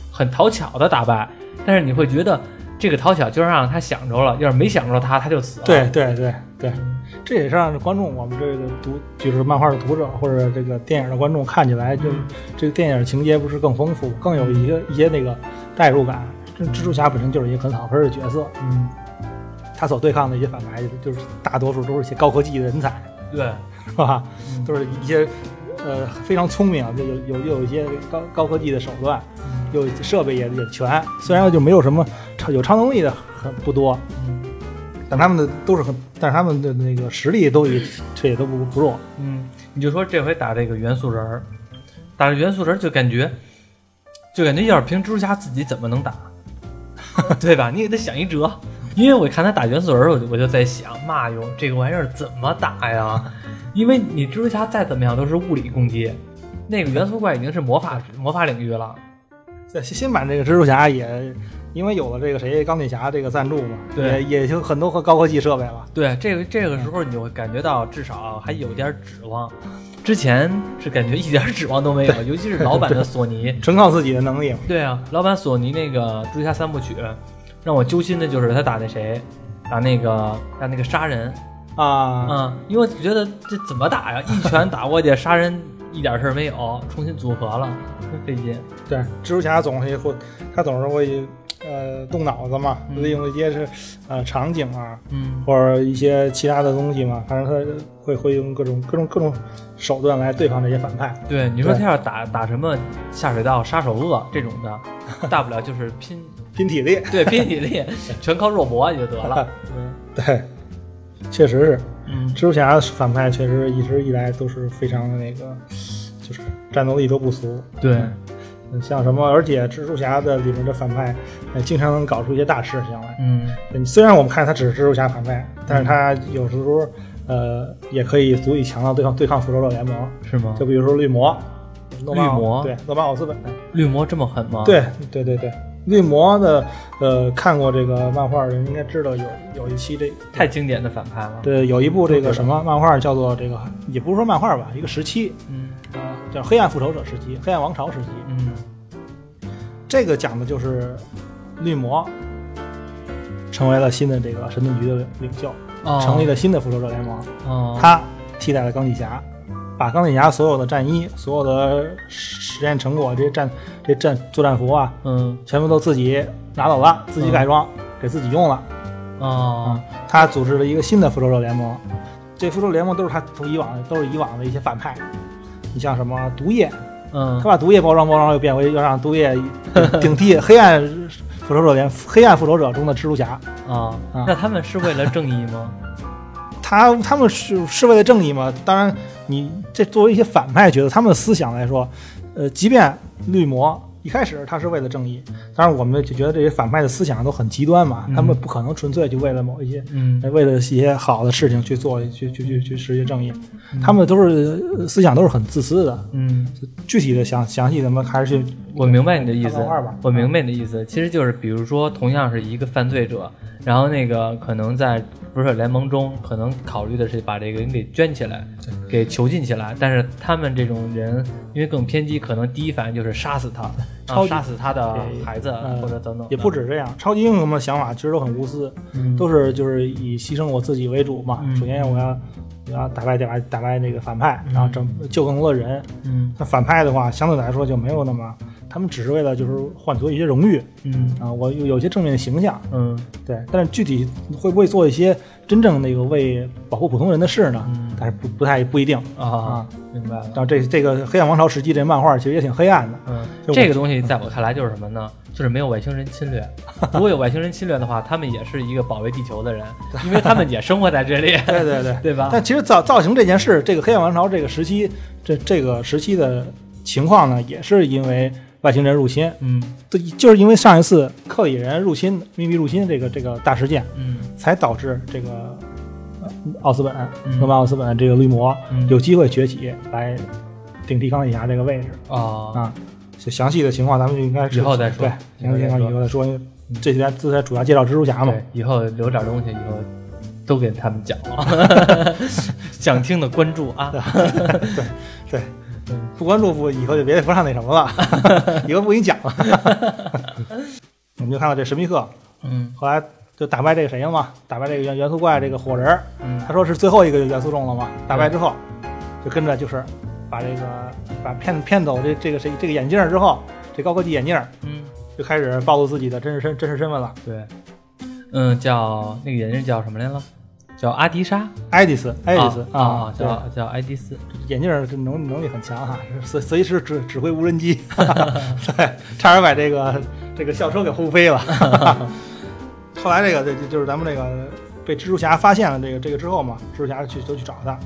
很讨巧的打败。但是你会觉得这个讨巧就让他想着了，要是没想着他，他就死了。对对对对，这也是让观众我们这个读就是漫画的读者或者这个电影的观众看起来就这个电影情节不是更丰富，更有一些一些那个代入感。这蜘蛛侠本身就是一个很好分的角色，嗯，他所对抗的一些反派就是大多数都是一些高科技的人才，对，[laughs] 是吧？嗯都是一些呃非常聪明，就有有又有一些高高科技的手段，有设备也也全。虽然就没有什么超有超能力的很不多，嗯但他们的都是很，但是他们的那个实力都也这也都不不弱。嗯，你就说这回打这个元素人儿，打这元素人儿就感觉，就感觉要是凭蜘蛛侠自己怎么能打，[laughs] 对吧？你给他想一辙。因为我看他打元素人儿，我就我就在想，妈哟，这个玩意儿怎么打呀？因为你蜘蛛侠再怎么样都是物理攻击，那个元素怪已经是魔法魔法领域了。在新新版这个蜘蛛侠也因为有了这个谁钢铁侠这个赞助嘛，对也也就很多高科技设备了。对，这个这个时候你就会感觉到至少还有点指望。之前是感觉一点指望都没有，尤其是老版的索尼。[laughs] 纯靠自己的能力嘛。[laughs] 对啊，老版索尼那个蜘蛛侠三部曲，让我揪心的就是他打那谁，打那个打那个杀人，啊，嗯，因为我觉得这怎么打呀？一拳打过去，杀人一点事儿没有，重新组合了，真 [laughs] 费劲。对，蜘蛛侠总是会，他总是会呃动脑子嘛，嗯。利用一些是呃场景啊，嗯。或者一些其他的东西嘛，反正他会会用各种各种各种手段来对抗这些反派。对，你说他要打打什么下水道、杀手鳄这种的，[laughs] 大不了就是拼，[laughs] 拼体力，对，拼体力，[laughs] 全靠肉搏也就得了。嗯对，确实是。嗯。蜘蛛侠反派，确实一直以来都是非常的那个，就是战斗力都不俗。对，嗯像什么，而且蜘蛛侠的里面的反派，呃，经常能搞出一些大事情来。嗯嗯虽然我们看他只是蜘蛛侠反派，但是他有时候呃也可以足以强到对抗对抗复仇者联盟。是吗就？比如说绿魔，绿魔对诺曼奥斯本，绿魔这么狠吗？，对对对对，绿魔的呃看过这个漫画的人应该知道有有一期这太经典的反派了。对有一部这个什么漫画叫做这个也不是说漫画吧，一个时期嗯啊、叫黑暗复仇者时期，黑暗王朝时期。嗯这个讲的就是绿魔成为了新的这个神盾局的领袖，哦，成立了新的复仇者联盟。哦，他替代了钢铁侠，把钢铁侠所有的战衣、所有的实验成果、这些战、这战作战服啊，嗯全部都自己拿走了，自己改装、给自己用了。哦他组织了一个新的复仇者联盟，这复仇者联盟都是他从以往都是以往的一些反派。你像什么毒液，嗯他把毒液包装包装又变为要让毒液顶替黑暗复仇者联黑暗复仇者中的蜘蛛侠。啊啊，那他们是为了正义吗？[laughs] 他他们是是为了正义吗？当然，你这作为一些反派角色，他们的思想来说，呃，即便绿魔一开始他是为了正义，当然我们就觉得这些反派的思想都很极端嘛，嗯他们不可能纯粹就为了某一些。嗯呃为了一些好的事情去做，去去去去实现正义，嗯他们都是呃思想都是很自私的。嗯，具体的详详细咱们还是去我明白你的意思我明白你的意思，其实就是比如说，同样是一个犯罪者，然后那个可能在不是联盟中，可能考虑的是把这个人给圈起来，给囚禁起来，但是他们这种人因为更偏激，可能第一反应就是杀死他，超级杀死他的孩子呃或者等等，也不止这样，超级英雄的想法其实都很无私，嗯都是就是以牺牲我自己为主嘛。嗯首先我要我要打败打败打败那个反派，然后拯救更多的人。嗯那反派的话，相对来说就没有那么，他们只是为了就是换取一些荣誉嗯啊，我有有些正面的形象，嗯对。但是具体会不会做一些真真正那个为保护普通人的事呢，嗯但是不不太不一定啊啊。，明白了然。后这这个《黑暗王朝时期》这漫画其实也挺黑暗的，嗯，就这个东西在我看来就是什么呢？就是没有外星人侵略。[laughs] 如果有外星人侵略的话，他们也是一个保卫地球的人，因为他们也生活在这里，对 [laughs] 对对。[laughs] 对吧？但其实造造型这件事，这个黑暗王朝这个时期，这这个时期的情况呢，也是因为外星人入侵，嗯。对就是因为上一次克里人入侵、秘密入侵这个这个大事件，嗯。才导致这个呃奥斯本、嗯。诺曼奥斯本这个绿魔嗯。有机会崛起来顶替钢铁侠这个位置。哦。啊。就详细的情况咱们就应该是以后再说对，详细情况以后再说，这几天这才主要介绍蜘蛛侠嘛。对，以后留点东西，以后都给他们讲啊，[laughs] 想听的关注啊。对对，不关注不以后就别不上那什么了，[laughs] 以后不给你讲了。[laughs] 我们就看到这神秘客，嗯后来就打败这个谁了嘛？打败这个元元素怪这个火人儿，嗯他说是最后一个元素种了嘛？打败之后，就跟着就是把这个把骗骗走这这个谁这个眼镜儿之后，这高科技眼镜儿嗯，就开始暴露自己的真实身真实身份了。对，嗯，叫那个眼镜叫什么来了？叫阿迪莎，爱迪斯，爱迪斯啊啊，叫叫爱迪斯。眼镜儿这能能力很强哈，随随时指指挥无人机，[laughs] 对，差点把这个这个校车给轰飞了。[laughs] 后来这个这就是咱们这个被蜘蛛侠发现了这个这个之后嘛，蜘蛛侠去都去找他，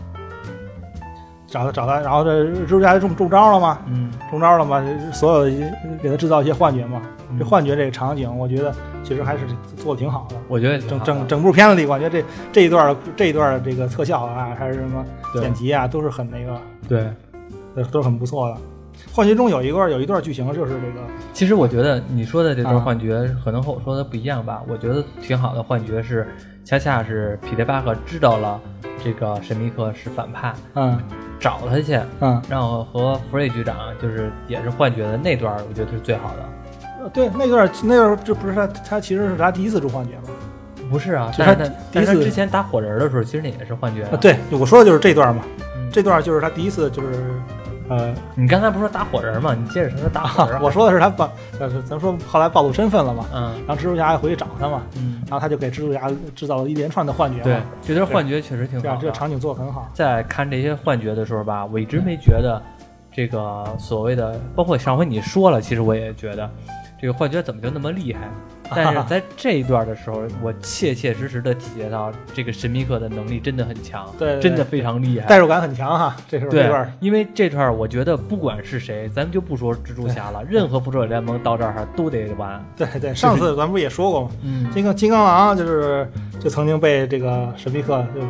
找他找他，然后这蜘蛛侠就中中招了嘛，嗯中招了嘛，所有给他制造一些幻觉嘛。嗯这幻觉这个场景，我觉得其实还是做的挺好的。我觉得整整整部片子里，我觉得这这一段儿这一段这个特效啊，还是什么剪辑啊，都是很那个。对。都都是很不错的。幻觉中有一段有一段剧情就是这个，其实我觉得你说的这段啊幻觉可能和我说的不一样吧。我觉得挺好的幻觉是，恰恰是彼得巴克知道了这个神秘客是反派，嗯找他去，嗯，然后和福瑞局长就是也是幻觉的那段，我觉得是最好的。呃对，那段那段这不是他他其实是他第一次出幻觉吗？不是啊，就是他他第一次之前打火人的时候，其实那也是幻觉啊，对，我说的就是这段嘛，嗯这段就是他第一次就是呃，你刚才不是说打火人吗？你接着说他打火人。[laughs] 我说的是他暴，呃，咱说后来暴露身份了嘛，嗯然后蜘蛛侠回去找他嘛，嗯，然后他就给蜘蛛侠制造了一连串的幻觉对嘛，，这段幻觉确实挺这好这个场景做的很好。在看这些幻觉的时候吧，我一直没觉得这个所谓的，包括上回你说了，其实我也觉得这个幻觉怎么就那么厉害。[laughs] 但是在这一段的时候，我切切实实的体验到这个神秘客的能力真的很强，对真的非常厉害。代入感很强哈，这时候这对段，因为这段我觉得不管是谁，咱们就不说蜘蛛侠了，任何复仇者联盟到这儿都得完。对对，上次咱不也说过吗？嗯金刚金刚狼就是就曾经被这个神秘客就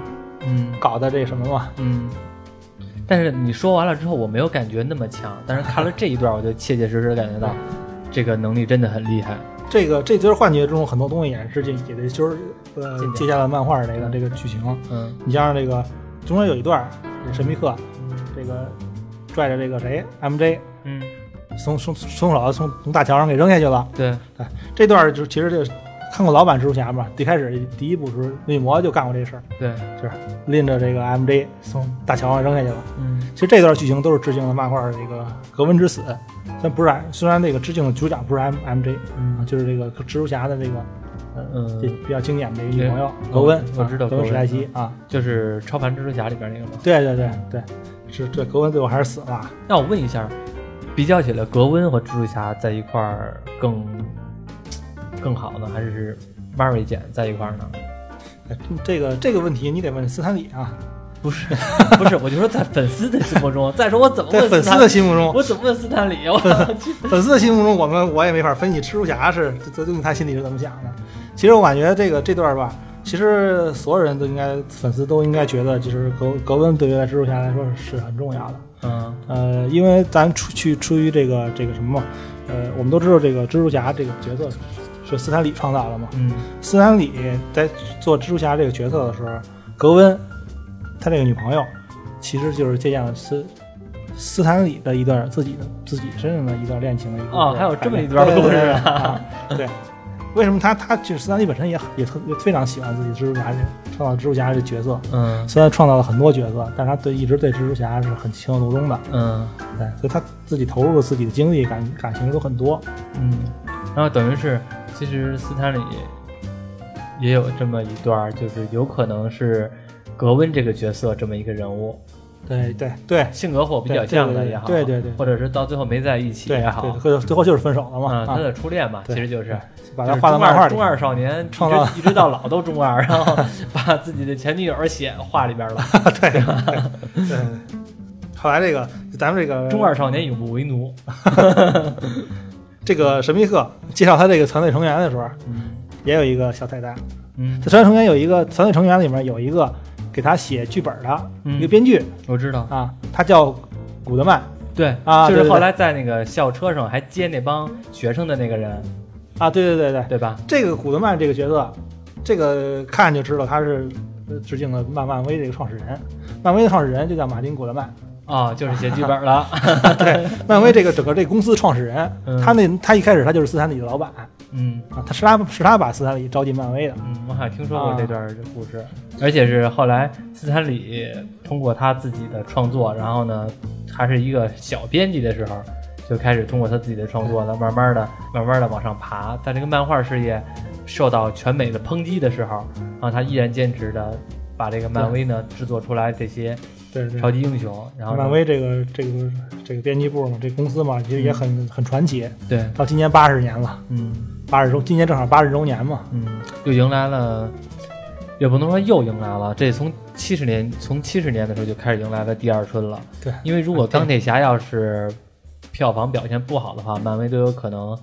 嗯搞的这什么嘛，嗯。但是你说完了之后，我没有感觉那么强，但是看了这一段，我就切切实实感觉到这个能力真的很厉害。这个这就是幻觉中很多东西也是借也得就是呃进接下了漫画里的这个剧情。嗯。你像这个中间有一段，这神秘客这个拽着这个谁 MJ 嗯，从从从手从从大桥上给扔下去了。对，这段就其实这个看过老版蜘蛛侠嘛，一开始第一部时候绿魔就干过这事儿，对，就是拎着这个 MJ 从大桥上扔下去了。嗯其实这段剧情都是致敬了漫画的这个格温之死，虽然不是虽然那个致敬的主角不是 M MJ 啊，嗯就是这个蜘蛛侠的这个呃嗯这比较经典的一个女朋友格温，我知道啊格温史黛西啊，就是超凡蜘蛛侠里边那个吗？对对对对，是这格温最后还是死了。那我问一下，比较起来，格温和蜘蛛侠在一块儿更更好呢，还是 Mary 姐在一块儿呢？哎这个这个问题你得问斯坦李啊，不是，[laughs] 不是，我就说在粉丝的心目中，再说我怎么在粉丝的心目中，我怎么问斯坦李？我粉丝的心目中，我们我也没法分析蜘蛛侠是这这他心里是怎么想的。其实我感觉这个这段吧，其实所有人都应该粉丝都应该觉得，就是格格温对于蜘蛛侠来说是很重要的。嗯呃，因为咱出去出于这个这个什么嘛，呃，我们都知道这个蜘蛛侠这个角色是斯坦李创造的嘛。嗯斯坦李在做蜘蛛侠这个角色的时候，格温他这个女朋友其实就是借鉴了斯斯坦李的一段自己的自己身上的一段恋情的一个哦还有这么一段故事对对对啊啊对。为什么他他就是斯坦李本身也也特也非常喜欢自己蜘蛛侠这创造蜘蛛侠这角色，嗯虽然创造了很多角色，但是他对一直对蜘蛛侠是很情有独钟的。嗯对，所以他自己投入了自己的精力、感感情都很多。嗯，然后等于是，其实斯坦里也有这么一段，就是有可能是格温这个角色这么一个人物，对对对。性格火比较像的也好，对对对对或者是到最后没在一起也好，对，最后最后就是分手了嘛。啊，他啊，的初恋嘛，其实就是。把他画到漫画里。中。二少年，一创造直一直到老都中二，[laughs] 然后把自己的前女友写画里边了。[laughs] 对。[laughs] 对。后来这个咱们这个中二少年永不为奴。这个神秘客介绍他这个团队成员的时候，嗯。也有一个小彩蛋。嗯。他团队成员有一个团队成员里面有一个给他写剧本的嗯。一个编剧。我知道，啊，他叫古德曼。对啊就是后来在那个校车上还接那帮学生的那个人，啊，对对对对，对吧？这个古德曼这个角色，这个看就知道他是呃致敬了漫漫威这个创始人，漫威的创始人就叫马丁古德曼。哦，就是写剧本了。[laughs] 对，漫威这个整个这个公司创始人，嗯。他那他一开始他就是斯坦李的老板。嗯。啊，他是他是他把斯坦李招进漫威的。嗯，我好像听说过啊。这段故事，而且是后来斯坦李通过他自己的创作，然后呢，还是一个小编辑的时候，就开始通过他自己的创作呢，慢慢的、慢慢的往上爬。在这个漫画事业受到全美的抨击的时候，然后他依然坚持的把这个漫威呢制作出来这些对对超级英雄，然后漫威这个这个这个编辑部嘛，这公司嘛，其实也很、很传奇。对，到今年八十年了，嗯八十周，今年正好八十周年嘛。嗯，又迎来了。也不能说又迎来了，这从七十年从七十年的时候就开始迎来了第二春了。对，因为如果钢铁侠要是票房表现不好的话，漫威都有可能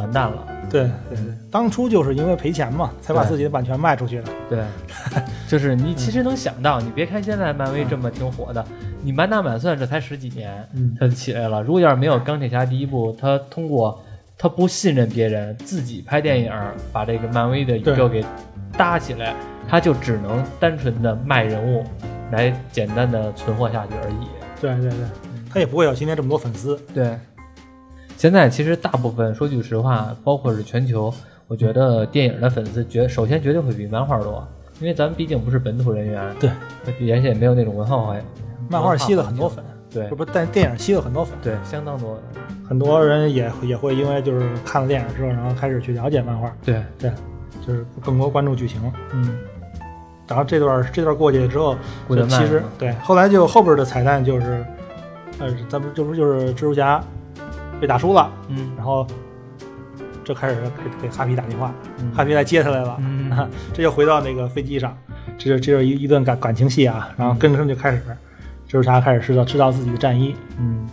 完蛋了。对对对，当初就是因为赔钱嘛，才把自己的版权卖出去的。对，[laughs] 就是你其实能想到，你别看现在漫威这么挺火的，你满打满算这才十几年，嗯它就起来了。如果要是没有钢铁侠第一部，他通过他不信任别人，自己拍电影，把这个漫威的宇宙给搭起来，他就只能单纯的卖人物，来简单的存活下去而已。对对对，他也不会有今天这么多粉丝。对，现在其实大部分说句实话，包括是全球，我觉得电影的粉丝绝首先绝对会比漫画多，因为咱们毕竟不是本土人员，对，而且也没有那种文化环。漫画吸了很多粉，对这不但电影吸了很多粉，对，相当多的。很多人也也会因为就是看了电影之后，然后开始去了解漫画，对对，就是更多关注剧情。嗯，然后这段这段过去之后，其实对后来就后边的彩蛋就是，呃，咱们这不就是蜘蛛侠被打输了，嗯。然后这开始给给哈皮打电话，嗯。哈皮来接他来了，嗯。啊，[laughs] 这就回到那个飞机上，这就这就是一一段感感情戏啊，然后跟着就开始，蜘蛛侠开始知道知道自己的战衣，嗯。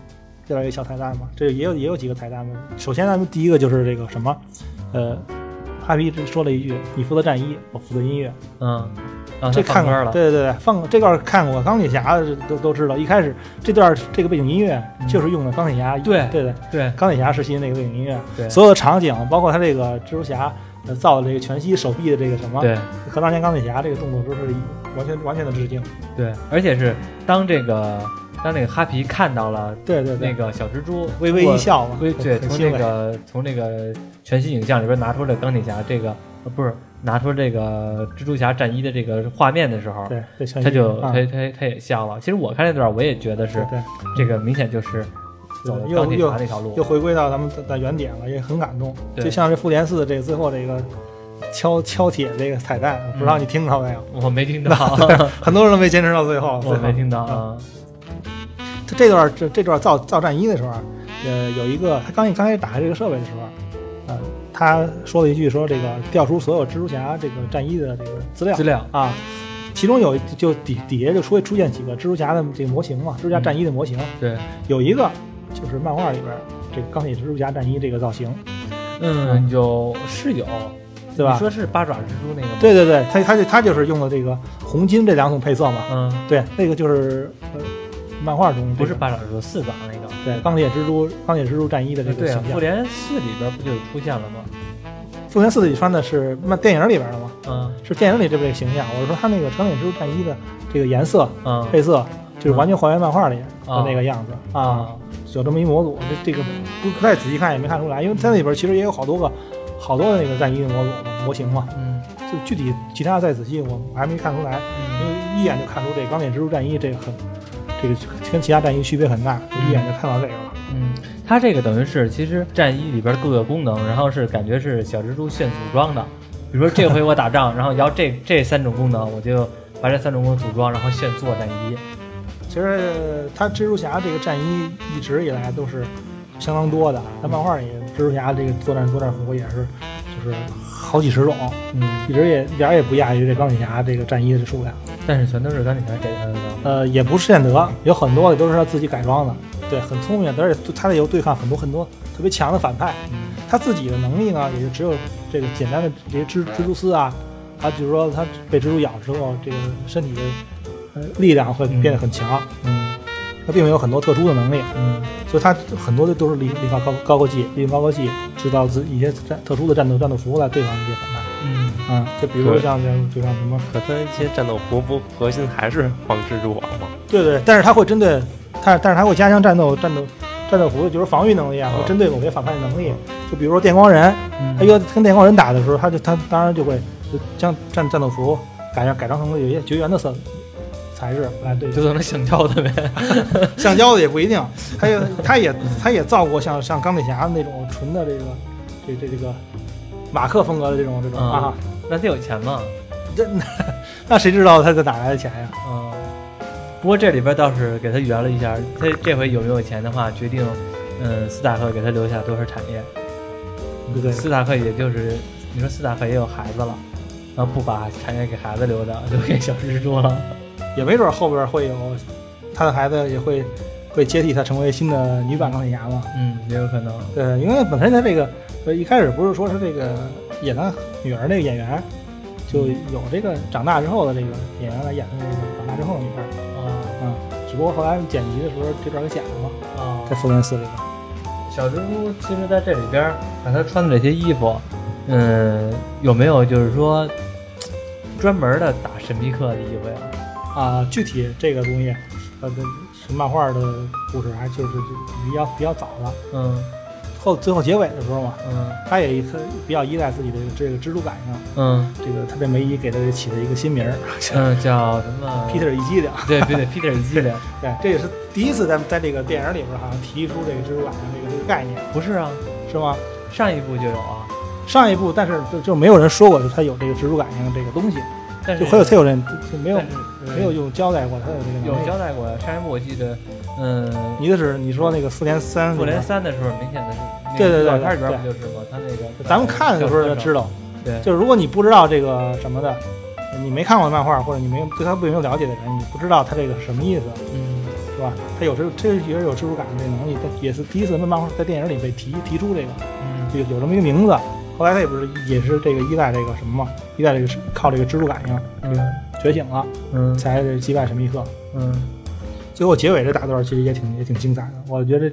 这段一个小彩蛋嘛，这也有也有几个彩蛋嘛。首先咱们第一个就是这个什么，呃，哈皮说了一句：“你负责战衣，我负责音乐。嗯，这看过，了，对对对，放这段看过，钢铁侠都都知道。一开始这段这个背景音乐就是用的钢铁侠，对对对，对钢铁侠时期的那个背景音乐，对所有的场景，包括他这个蜘蛛侠呃造的这个全息手臂的这个什么，对和当年钢铁侠这个动作都是完全完全的致敬。对，而且是当这个当那个哈皮看到了对对对，那个小蜘蛛微微一笑嘛，微对，从那。个从那个全息影像里边拿出了钢铁侠这个，呃，不是拿出这个蜘蛛侠战衣的这个画面的时候，他就啊他他他也笑了。其实我看那段，我也觉得是对这个明显就是走又钢铁又侠那条路又。回归到咱们的的原点了，也很感动。对就像这复联四这个最后这个敲敲铁这个彩蛋，不知道你听到没有？[laughs] 我没听到，[laughs] 很多人都没坚持到最后。我没听到啊。啊。他这段这这段造造战衣的时候啊，呃，有一个他刚一刚开始打开这个设备的时候，呃，他说了一句说这个调出所有蜘蛛侠这个战衣的这个资料。资料，啊，其中有就底底下就出出现几个蜘蛛侠的这个模型嘛，蜘蛛侠战衣的模型，对，有一个就是漫画里边这个钢铁蜘蛛侠战衣这个造型，嗯，有是有，对吧？你说是八爪蜘蛛那个吗？，对对对，他他就他就是用的这个红金这两种配色嘛，嗯，对，那个就是呃漫画中、不是八爪蜘蛛，四爪那个。对钢铁蜘蛛钢铁蜘蛛战衣的这个对啊形，象。复联四里边不就出现了吗？复联四里穿的是漫电影里边的吗？嗯是电影里这个形象。我是说他那个钢铁蜘蛛战衣的这个颜色嗯配色，就是完全还原漫画里的啊那个样子啊。啊有这么一模组，这这个不不太仔细看也没看出来，因为它那里边其实也有好多个好多的那个战衣的模组嘛模型嘛。嗯就具体其他再仔细我还没看出来，因嗯为一眼就看出这钢铁蜘蛛战衣这个很这个跟其他战衣区别很大，就一眼就看到这个了。嗯，它这个等于是其实战衣里边各个功能，然后是感觉是小蜘蛛现组装的，比如说这回我打仗，然后要这这三种功能，我就把这三种功能组装，然后现做战衣。其实它蜘蛛侠这个战衣一直以来都是相当多的，在漫画里，蜘蛛侠这个作战作战服也是就是好几十种，嗯，一直也一点也不亚于这钢铁侠这个战衣的数量。但是全都是钢铁侠给他的。呃，也不是见得，有很多的都是他自己改装的，对，很聪明，而且他也有对抗很多很多特别强的反派。嗯他自己的能力呢，也就只有这个简单的这些蜘蜘蛛丝啊，他就是说他被蜘蛛咬之后，这个身体的呃力量会变得很强，嗯他并没有很多特殊的能力，嗯所以他很多的都是利利靠高高科技，利用高科技制造自一些战特殊的战斗战斗服来对抗这些反派。嗯啊、就比如说像这样就像什么，可他一些战斗服不核心还是黄蜘蛛网吗？对对，但是他会针对他，但是他会加强战斗战斗战斗服，就是防御能力啊，嗯会针对某些反派的能力。就比如说电光人，嗯他要跟电光人打的时候，他就他当然就会就将战战斗服改改装成有一些绝缘的色材质来对就做成橡胶的呗。[laughs] 橡胶的也不一定，他也他也他也造过像像钢铁侠那种纯的这个这这这个马克风格的这种这种嗯啊，那得有钱嘛。这 [laughs] 那谁知道他在哪来的钱呀？嗯，不过这里边倒是给他圆了一下，他这回有没有钱的话，决定，嗯，斯塔克给他留下多少产业。对对斯塔克也就是你说斯塔克也有孩子了，然后不把产业给孩子留着，留给小蜘蛛了。也没准后边会有他的孩子也会会接替他成为新的女版钢铁侠嘛。嗯，也有可能。对，因为本身他这个呃一开始不是说是这个演他女儿那个演员就有这个长大之后的这个演员来演他这个长大之后的女儿啊啊，只不过后来剪辑的时候这段给剪了嘛，啊在复联四里边。小蜘蛛其实在这里边儿，看他穿的这些衣服，嗯，有没有就是说 [tsk] 专门的打神秘客的衣服呀？啊，具体这个东西，呃，这是漫画的故事，还就是比较比较早了。嗯后最后结尾的时候嘛，嗯他也他比较依赖自己的这个蜘蛛感应，嗯这个特别梅姨给他起了一个新名儿，嗯，[laughs] 叫什么 Peter 一机灵。对对对，Peter 一机灵。对，这也是第一次在在这个电影里边好像提出这个蜘蛛感应这个这个概念，不是啊，是吗？上一部就有啊，上一部，但是就就没有人说过，就他有这个蜘蛛感应这个东西，但是就很有才有人就没有没有用交代过他有这个有能力。交代过呀。上一部我记得，嗯，你的是你说那个复联三复联三的时候明显的是，对对对片里边不就是吗？他那个咱们看的时候就知道，对，就是如果你不知道这个什么的，你没看过漫画或者你没有对他并没有了解的人，你不知道他这个是什么意思，嗯是吧？他有这这也是有蜘蛛感的这能力，他也是第一次在漫画在电影里被提提出这个。嗯有有这么一个名字。后来他也不是也是这个依赖这个什么嘛，依赖这个是靠这个蜘蛛感应嗯觉醒了，嗯才这击败神秘客。嗯最后结尾这大段其实也挺也挺精彩的，我觉得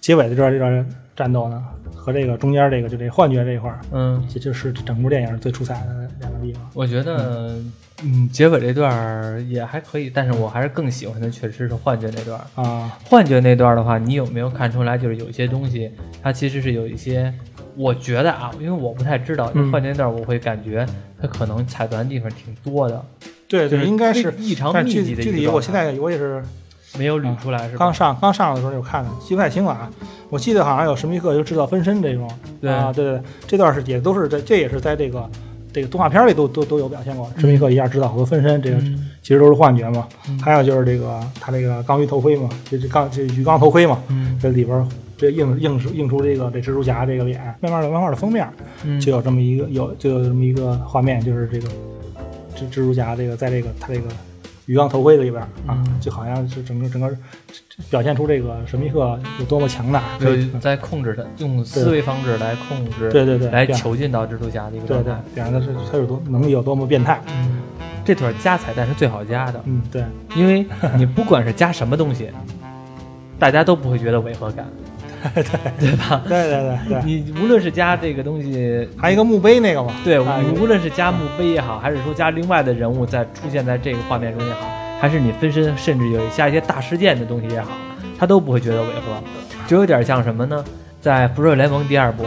结尾的这段这段战斗呢，和这个中间这个就这幻觉这一块儿，嗯，这就是整部电影最出彩的两个地方。我觉得。嗯，结尾这段也还可以，但是我还是更喜欢的，确实是幻觉那段。啊，幻觉那段的话，你有没有看出来？就是有一些东西，它其实是有一些，我觉得啊，因为我不太知道，嗯幻觉那段我会感觉它可能彩蛋的地方挺多的，对对，应该是。异常密集的具体我现在我也是没有捋出来，是吧？刚上刚上的时候就看了，记不太清了啊。我记得好像有神秘客就制造分身这种，对啊，对对，对这段是也都是在，这也是在这个这个动画片里都都都有表现过。神秘客一下制造好多分身，这个嗯其实都是幻觉嘛。嗯还有就是这个他这个钢鱼头盔嘛，这这钢这鱼缸头盔嘛，嗯这里边儿这映映出映出这个这蜘蛛侠这个脸，漫画的漫画的封面嗯就有这么一个有就有这么一个画面，就是这个蜘蜘蛛侠这个在这个他这个鱼缸头盔里边啊嗯，就好像是整个整个表现出这个神秘客有多么强大，就在控制它，用思维方式来控制，对对对，来囚禁到蜘蛛侠的一个对对状态。，表现的是他有多能力有多么变态，嗯，这段加彩蛋是最好加的，嗯，对，因为你不管是加什么东西，大家都不会觉得违和感，[laughs] [laughs] 对吧？对对对对，你无论是加这个东西，还有一个墓碑那个嘛，对啊你无论是加墓碑也好，还是说加另外的人物在出现在这个画面中也好，还是你分身，甚至有加一些大事件的东西也好，他都不会觉得违和，就有点像什么呢？在《复仇者联盟》第二部，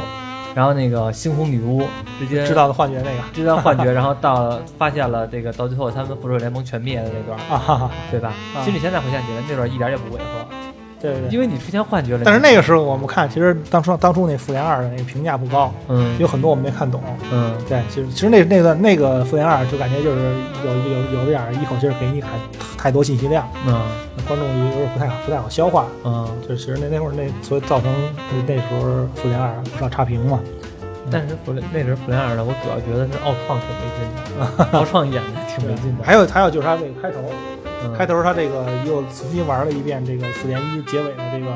然后那个猩红女巫直接知道的幻觉那个。知道幻觉，[laughs] 然后到发现了这个到最后他们复仇者联盟全灭的那段，啊对吧？啊。其实你现在回想起来，那段一点也不违和，对对对。因为你出现幻觉了。但是那个时候我们看，其实当初当初那复联二的那个评价不高，嗯有很多我们没看懂。嗯对，其实其实那那段那个复联二就感觉就是有有有点一口气儿给你太太多信息量，嗯观众有点不太好不太好消化。嗯，就其实那那会儿那所以造成那那时候复联二不少差评嘛。但是复联那时候复联二的，我主要觉得是奥创挺没劲的，奥创演的挺没劲的。还有还有就是他那个开头，嗯开头他这个又重新玩了一遍这个复联一结尾的这个。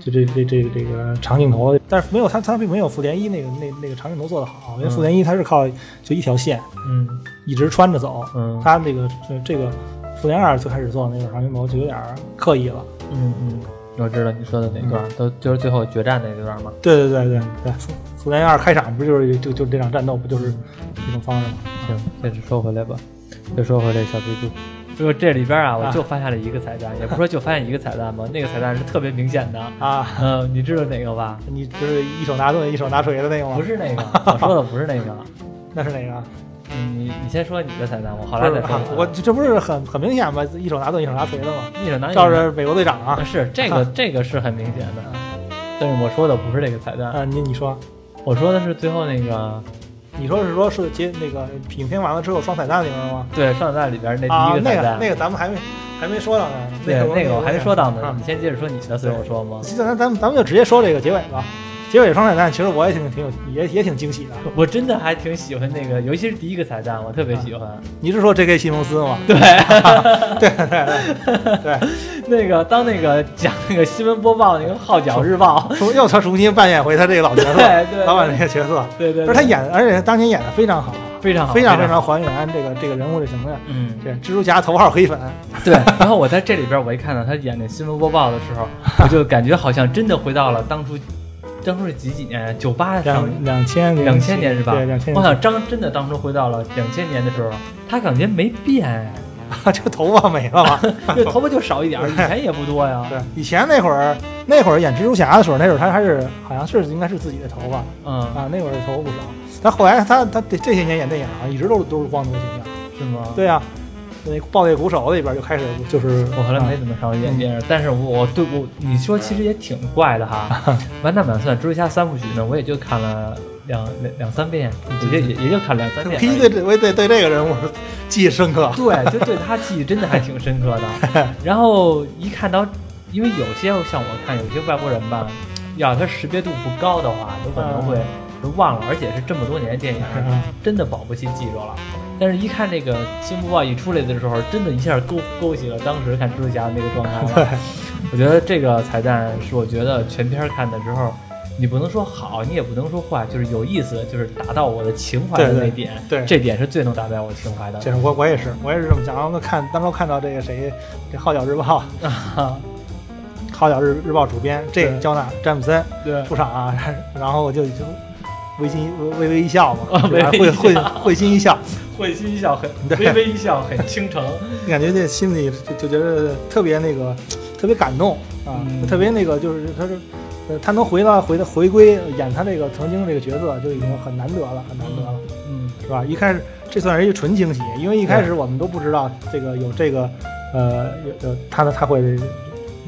就这这这个这个长镜头，但是没有他他并没有复联一那个那那个长镜头做的好，因为复联一他是靠就一条线嗯一直穿着走，嗯他那个这这个复联二最开始做的那个长镜头就有点刻意了。嗯嗯，我知道你说的哪段，都就是最后决战那段吗？对对对对对，复复联二开场不就是就就这场战斗不就是这种方式吗？行，接着说回来吧，再说回来小蜘蛛。就这里边啊，我就发现了一个彩蛋，也不是说就发现一个彩蛋吧，[laughs] 那个彩蛋是特别明显的。啊，嗯，你知道哪个吧？你就是一手拿盾一手拿锤的那个吗？不，是那个，[laughs] 我说的不是那个。那是哪个？嗯你你先说你的彩蛋，我后来再说啊。我这不是很很明显吗？一手拿盾一手拿锤的吗？一手拿照着美国队长啊啊，是这个 [laughs] 这个是很明显的，但是我说的不是这个彩蛋，啊！你你说，我说的是最后那个你说是说是接那个影片完了之后双彩蛋里面吗？对双彩蛋里边那第一个第一彩蛋。那个咱们还没还没说到呢。对个那个我还没说到呢啊，你先接着说你的，随我说吗？其实咱咱咱们就直接说这个结尾吧。结尾双彩蛋，其实我也挺挺有也也挺惊喜的。[laughs] 我真的还挺喜欢那个，尤其是第一个彩蛋，我特别喜欢。你是说 J.K. 西蒙斯吗？对，[laughs] 对对对对，[laughs] 那个当那个讲那个新闻播报那个《号角日报》，重又他重新扮演回他这个老角色，对对老板这个角色，对对，不是他演，而且当年演的非常好，非常好，非常非非常还原这个这个人物的形象。嗯，对，蜘蛛侠头号黑粉，对。然后我在这里边，我一看到他演那新闻播报的时候，我就感觉好像真的回到了当初，当初是几几年？九八上两两千两千年是吧？对，两千我想张真的当初回到了两千年的时候，他感觉没变哎，啊，[laughs] 这头发没了吧？[laughs] 这头发就少一点儿，以前也不多呀。对，以前那会儿那会儿演蜘蛛侠的时候，那会儿他还是好像是应该是自己的头发嗯，啊，那会儿头发不少。但后来他他这这些年演电影啊，一直都是都是光头形象。是吗？对呀、那个爆裂鼓手里边就开始就是我后来没怎么上过演电影，但是我我对我你说其实也挺怪的哈。完蛋满算蜘蛛侠三部曲呢，我也就看了两两两三遍，也也也就看两三遍对这我对对这个人物记忆深刻。对，就对他记忆真的还挺深刻的。[laughs] 然后一看到，因为有些像我看有些外国人吧，要他识别度不高的话，有可能会忘了，而且是这么多年电影，嗯真的保不齐记住了。但是，一看这个新播报一出来的时候，真的一下勾勾起了当时看蜘蛛侠的那个状态 [laughs] 对。我觉得这个彩蛋是我觉得全片看的时候，你不能说好，你也不能说坏，就是有意思，就是达到我的情怀的那点。对这点是最能达到我情怀的。这是我我也是我也是这么想。然后看当时看到这个谁，这《号角日报》啊，[laughs]《号角日日报》主编这对焦纳詹姆森对，出场啊，然后我就就微心微微一笑嘛，会会会心一笑，会心一笑，很对微微一笑，很倾城。[laughs] 感觉这心里就就觉得特别那个特别感动啊，嗯特别那个就是他是。呃，他能回到回到回归演他这个曾经这个角色，就已经很难得了，很难得了。嗯，是吧？一开始这算是一个纯惊喜，因为一开始我们都不知道这个有这个呃有有他的他会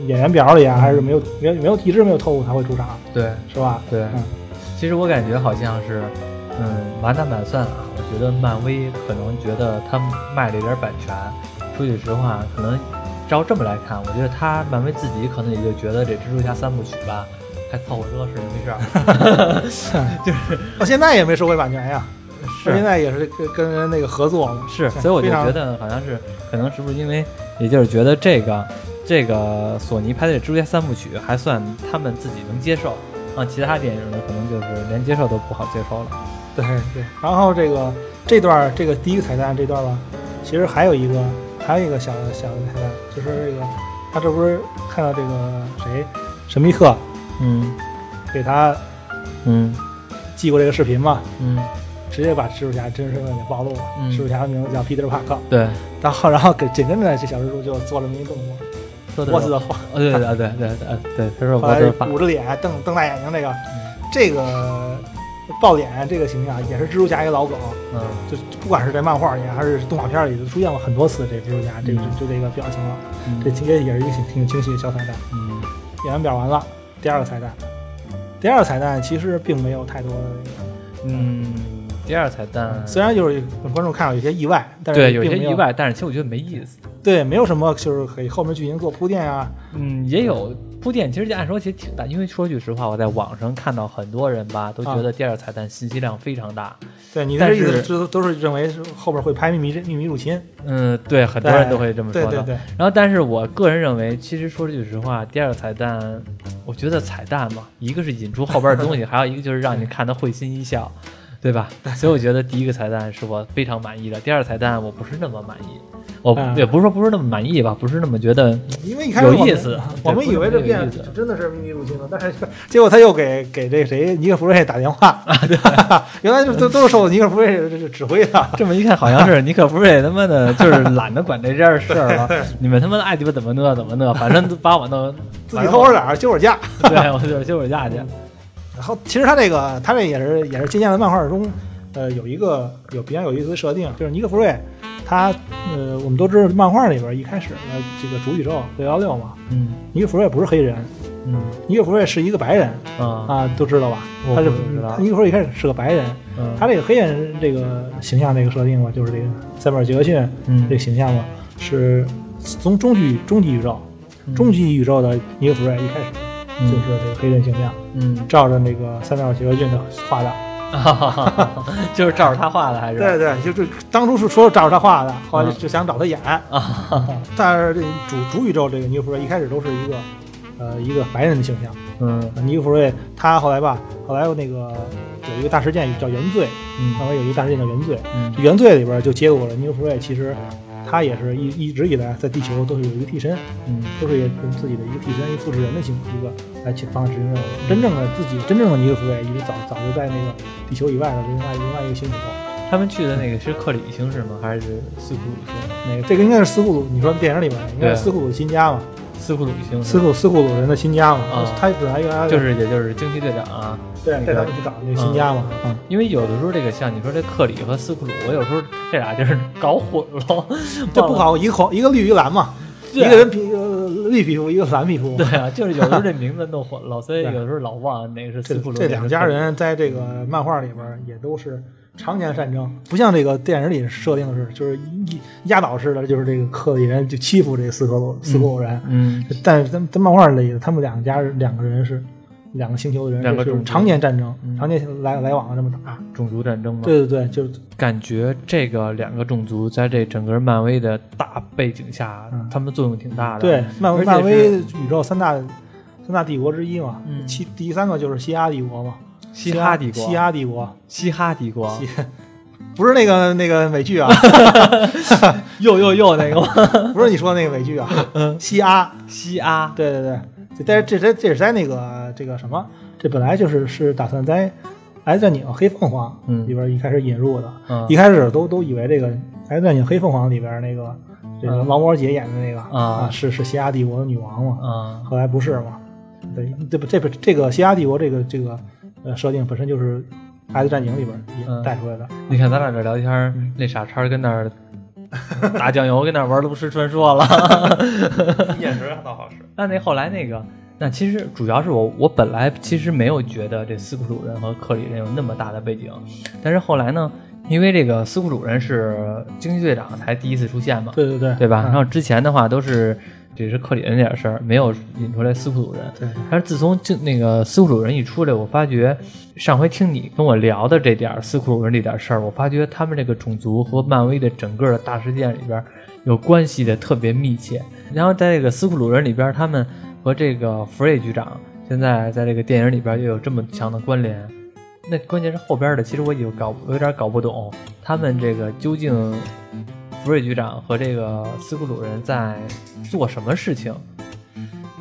演员表里啊，还是没有没有没有一直没有透露他会出场，对是吧？对嗯。其实我感觉好像是，嗯，满打满算啊，我觉得漫威可能觉得他卖了一点版权。说句实话，可能照这么来看，我觉得他漫威自己可能也就觉得这蜘蛛侠三部曲吧，还凑合着是没事儿。就是到现在也没收回版权呀，到现在也是跟跟人那个合作嘛。是，所以我就觉得好像是，可能是不是因为，也就是觉得这个这个索尼拍的这蜘蛛侠三部曲还算他们自己能接受。啊，其他电影呢，可能就是连接受都不好接受了。对对。然后这个这段这个第一个彩蛋这段吧，其实还有一个还有一个小小的彩蛋，就是这个他这不是看到这个谁神秘客嗯给他嗯寄过这个视频嘛，嗯，直接把蜘蛛侠真实身份给暴露了。嗯蜘蛛侠的名字叫 Peter Parker，。对，然后，然后给紧跟着这小蜘蛛就做了这么一动作，说的是我的话，哦，对对对对对对对，他说我的发，捂着脸瞪瞪大眼睛，这个，嗯这个爆脸这个形象也是蜘蛛侠一个老梗，嗯就不管是在漫画里还是动画片里，都出现过很多次这蜘蛛侠这个嗯就这个表情了。嗯这情节也是一个挺挺清晰的小彩蛋。嗯演员表完了，第二个彩蛋，第二个彩蛋其实并没有太多的那个。嗯，第二彩蛋虽然就是观众看到有些意外，但是对有些意外，但是其实我觉得没意思。对，没有什么就是可以后面剧情做铺垫啊。嗯，也有铺垫，其实按说其实挺大，因为说句实话，我在网上看到很多人吧，都觉得第二彩蛋信息量非常大。对你的意思是都是认为是后边会拍秘密秘密入侵，嗯，对，很多人都会这么说的。对对对，然后，但是我个人认为，其实说句实话，第二个彩蛋，我觉得彩蛋嘛，一个是引出后边的东西，[laughs] 还有一个就是让你看得会心一笑，对吧？所以我觉得第一个彩蛋是我非常满意的，第二个彩蛋我不是那么满意，我嗯也不是说不是那么满意吧，不是那么觉得因为一开始有意思我们以为这变真的是秘密入侵了，但是 [laughs] 结果他又给给这谁尼克弗瑞打电话，[laughs] 原来就都都是受尼克弗瑞指挥的。[laughs] 这么一看，好像是尼克弗瑞他妈的，就是懒得管这件事儿了。你们他妈爱鸡巴怎么弄怎么弄，反正都把我弄自己偷会儿点儿休会儿假，对我就是休会儿假去。然后其实他这个他这也是也是借鉴了漫画中，呃，有一个有比较有意思的设定，就是尼克弗瑞，他呃我们都知道漫画里边一开始的这个主宇宙六幺六嘛，嗯。尼克弗瑞不是黑人，嗯。尼克弗瑞是一个白人啊。啊，都知道吧？他是尼克弗瑞一开始是个白人，嗯，他这个黑人这个形象这个设定嘛，就是这个塞缪尔杰克逊嗯。这个形象嘛，是从终极终极宇宙嗯。终极宇宙的尼克弗瑞一开始就是这个黑人形象，嗯，照着那个塞缪尔杰克逊的画的。[laughs] 就是照着他画的还是？对对，就是当初是说照着他画的，后来就想找他演。啊，但是这主主宇宙这个尼克弗瑞一开始都是一个呃一个白人的形象。嗯尼克弗瑞他后来吧，后来有那个有一个大事件叫原罪，嗯后来有一个大事件叫原罪。嗯原罪里边就揭露了尼克弗瑞其实他也是一一直以来在地球都是有一个替身，嗯都是用自己的一个替身，一个复制人的形一个来去帮他执行任务。真正的自己真正的尼克弗瑞已经早早就在那个地球以外的另外另外一个星球。他们去的那个是克里星是吗？还是斯库鲁星？那个这个应该是斯库鲁，你说电影里边应该是斯库鲁的新家嘛？斯库鲁星斯库斯库鲁人的新家嘛？啊他本来原来就是也就是惊奇队长啊。对带他们去找那个新家嘛？嗯，因为有的时候这个像你说这克里和斯库鲁，我有时候这俩就是搞混了，这不好，一个红一个绿一个蓝嘛，一个人皮呃绿皮肤，一个蓝皮肤。对啊，就是有时候这名字弄混了，所以对有时候老忘哪个是斯库鲁。这两家人在这个漫画里边也都是常年战争，不像这个电影里设定的是，就是一压倒式的，就是这个克里人就欺负这个斯库鲁斯库鲁人。嗯但是在在漫画里，他们两家两个人是两个星球的人，两个种族就是常年战争，嗯常年来来往的这么打。种族战争嘛。对对对，就是感觉这个两个种族在这整个漫威的大背景下，嗯他们作用挺大的。对漫漫威宇宙三大三大帝国之一嘛。嗯其第三个就是西哈帝国嘛，西哈帝国，西哈帝国，西哈帝国，西不是那个那个美剧啊，[laughs] 又又又那个吗？[laughs] 不是你说的那个美剧啊，嗯西阿。西阿，对对对，这但是这这这是在那个这个什么，这本来就是是打算在《X 战警：黑凤凰》嗯里边一开始引入的，嗯一开始都都以为这个《X 战警：黑凤凰》里边那个这个嗯王摩姐演的那个啊是是西亚帝国的女王嘛，嗯后来不是嘛？对，这不这不这个西亚帝国这个这个呃设定本身就是《X 战警》里边带出来的，你看咱俩这聊天儿，那傻叉跟那儿 [laughs] 打酱油，跟那玩炉石传说了。[laughs] 眼神倒好使。[laughs] 那那后来那个，那其实主要是我我本来其实没有觉得这斯库鲁人和克里人有那么大的背景，但是后来呢，因为这个斯库鲁人是惊奇队长才第一次出现嘛，对对对，对吧？嗯然后之前的话都是只是克里恩那点事儿，没有引出来斯库鲁人。对但是自从就那个斯库鲁人一出来，我发觉上回听你跟我聊的这点儿斯库鲁人这点事儿，我发觉他们这个种族和漫威的整个的大事件里边儿有关系的特别密切。然后在这个斯库鲁人里边儿，他们和这个弗瑞局长现在在这个电影里边又有这么强的关联。那关键是后边的，其实我有搞有点搞不懂，他们这个究竟福瑞局长和这个斯库鲁人在做什么事情？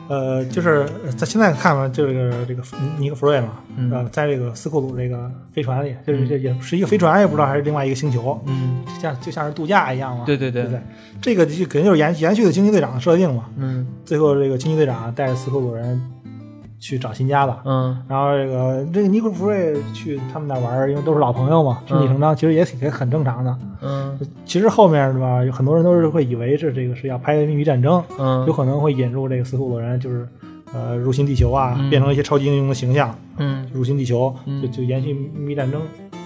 呃，就是在现在看嘛，就是这个尼尼克弗瑞嘛，嗯呃，在这个斯库鲁这个飞船里，就是这也是一个飞船，也不知道还是另外一个星球，嗯，像就像是度假一样嘛。对对对对对？这个就肯定就是延延续的惊奇队长的设定嘛。嗯最后这个惊奇队长带着斯库鲁人去找新家了。嗯。然后这个这个尼克弗瑞去他们那玩儿，因为都是老朋友嘛，顺理成章，其实也挺也很正常的。嗯。其实后面对吧，有很多人都是会以为是这个是要拍秘密战争，嗯，有可能会引入这个斯库鲁人，就是呃入侵地球啊，嗯。变成一些超级英雄的形象，嗯。入侵地球，嗯。就就延续秘密战争、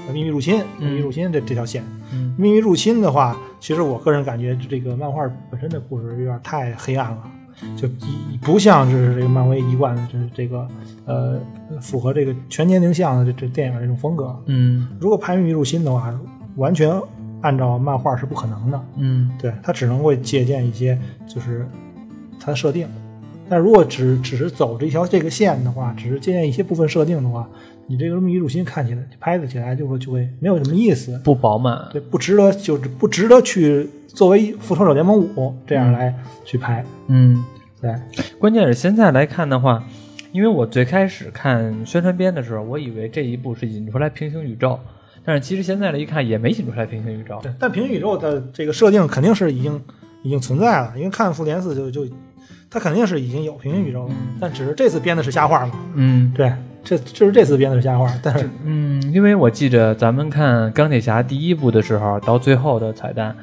呃秘密入侵、嗯。秘密入侵这这条线。嗯。秘密入侵的话，其实我个人感觉这个漫画本身的故事有点太黑暗了，就一不像是这个漫威一贯的就是这个呃符合这个全年龄向的这这电影这种风格。嗯如果拍秘密入侵的话，完全按照漫画是不可能的。嗯对，它只能会借鉴一些就是它的设定。但如果只只是走这条这个线的话，只是借鉴一些部分设定的话，你这个秘密入侵看起来拍的起来就会就会没有什么意思。不饱满。对，不值得，就是不值得去作为《复仇者联盟五》这样来去拍。嗯，对，关键是现在来看的话，因为我最开始看宣传片的时候，我以为这一部是引出来平行宇宙，但是其实现在来一看也没引出来平行宇宙。对，但平行宇宙的这个设定肯定是已经已经存在了，因为看复联四就就它肯定是已经有平行宇宙了，但只是这次编的是瞎话嘛。嗯对，这就是这次编的是瞎话，但是嗯，因为我记着咱们看钢铁侠第一部的时候，到最后的彩蛋，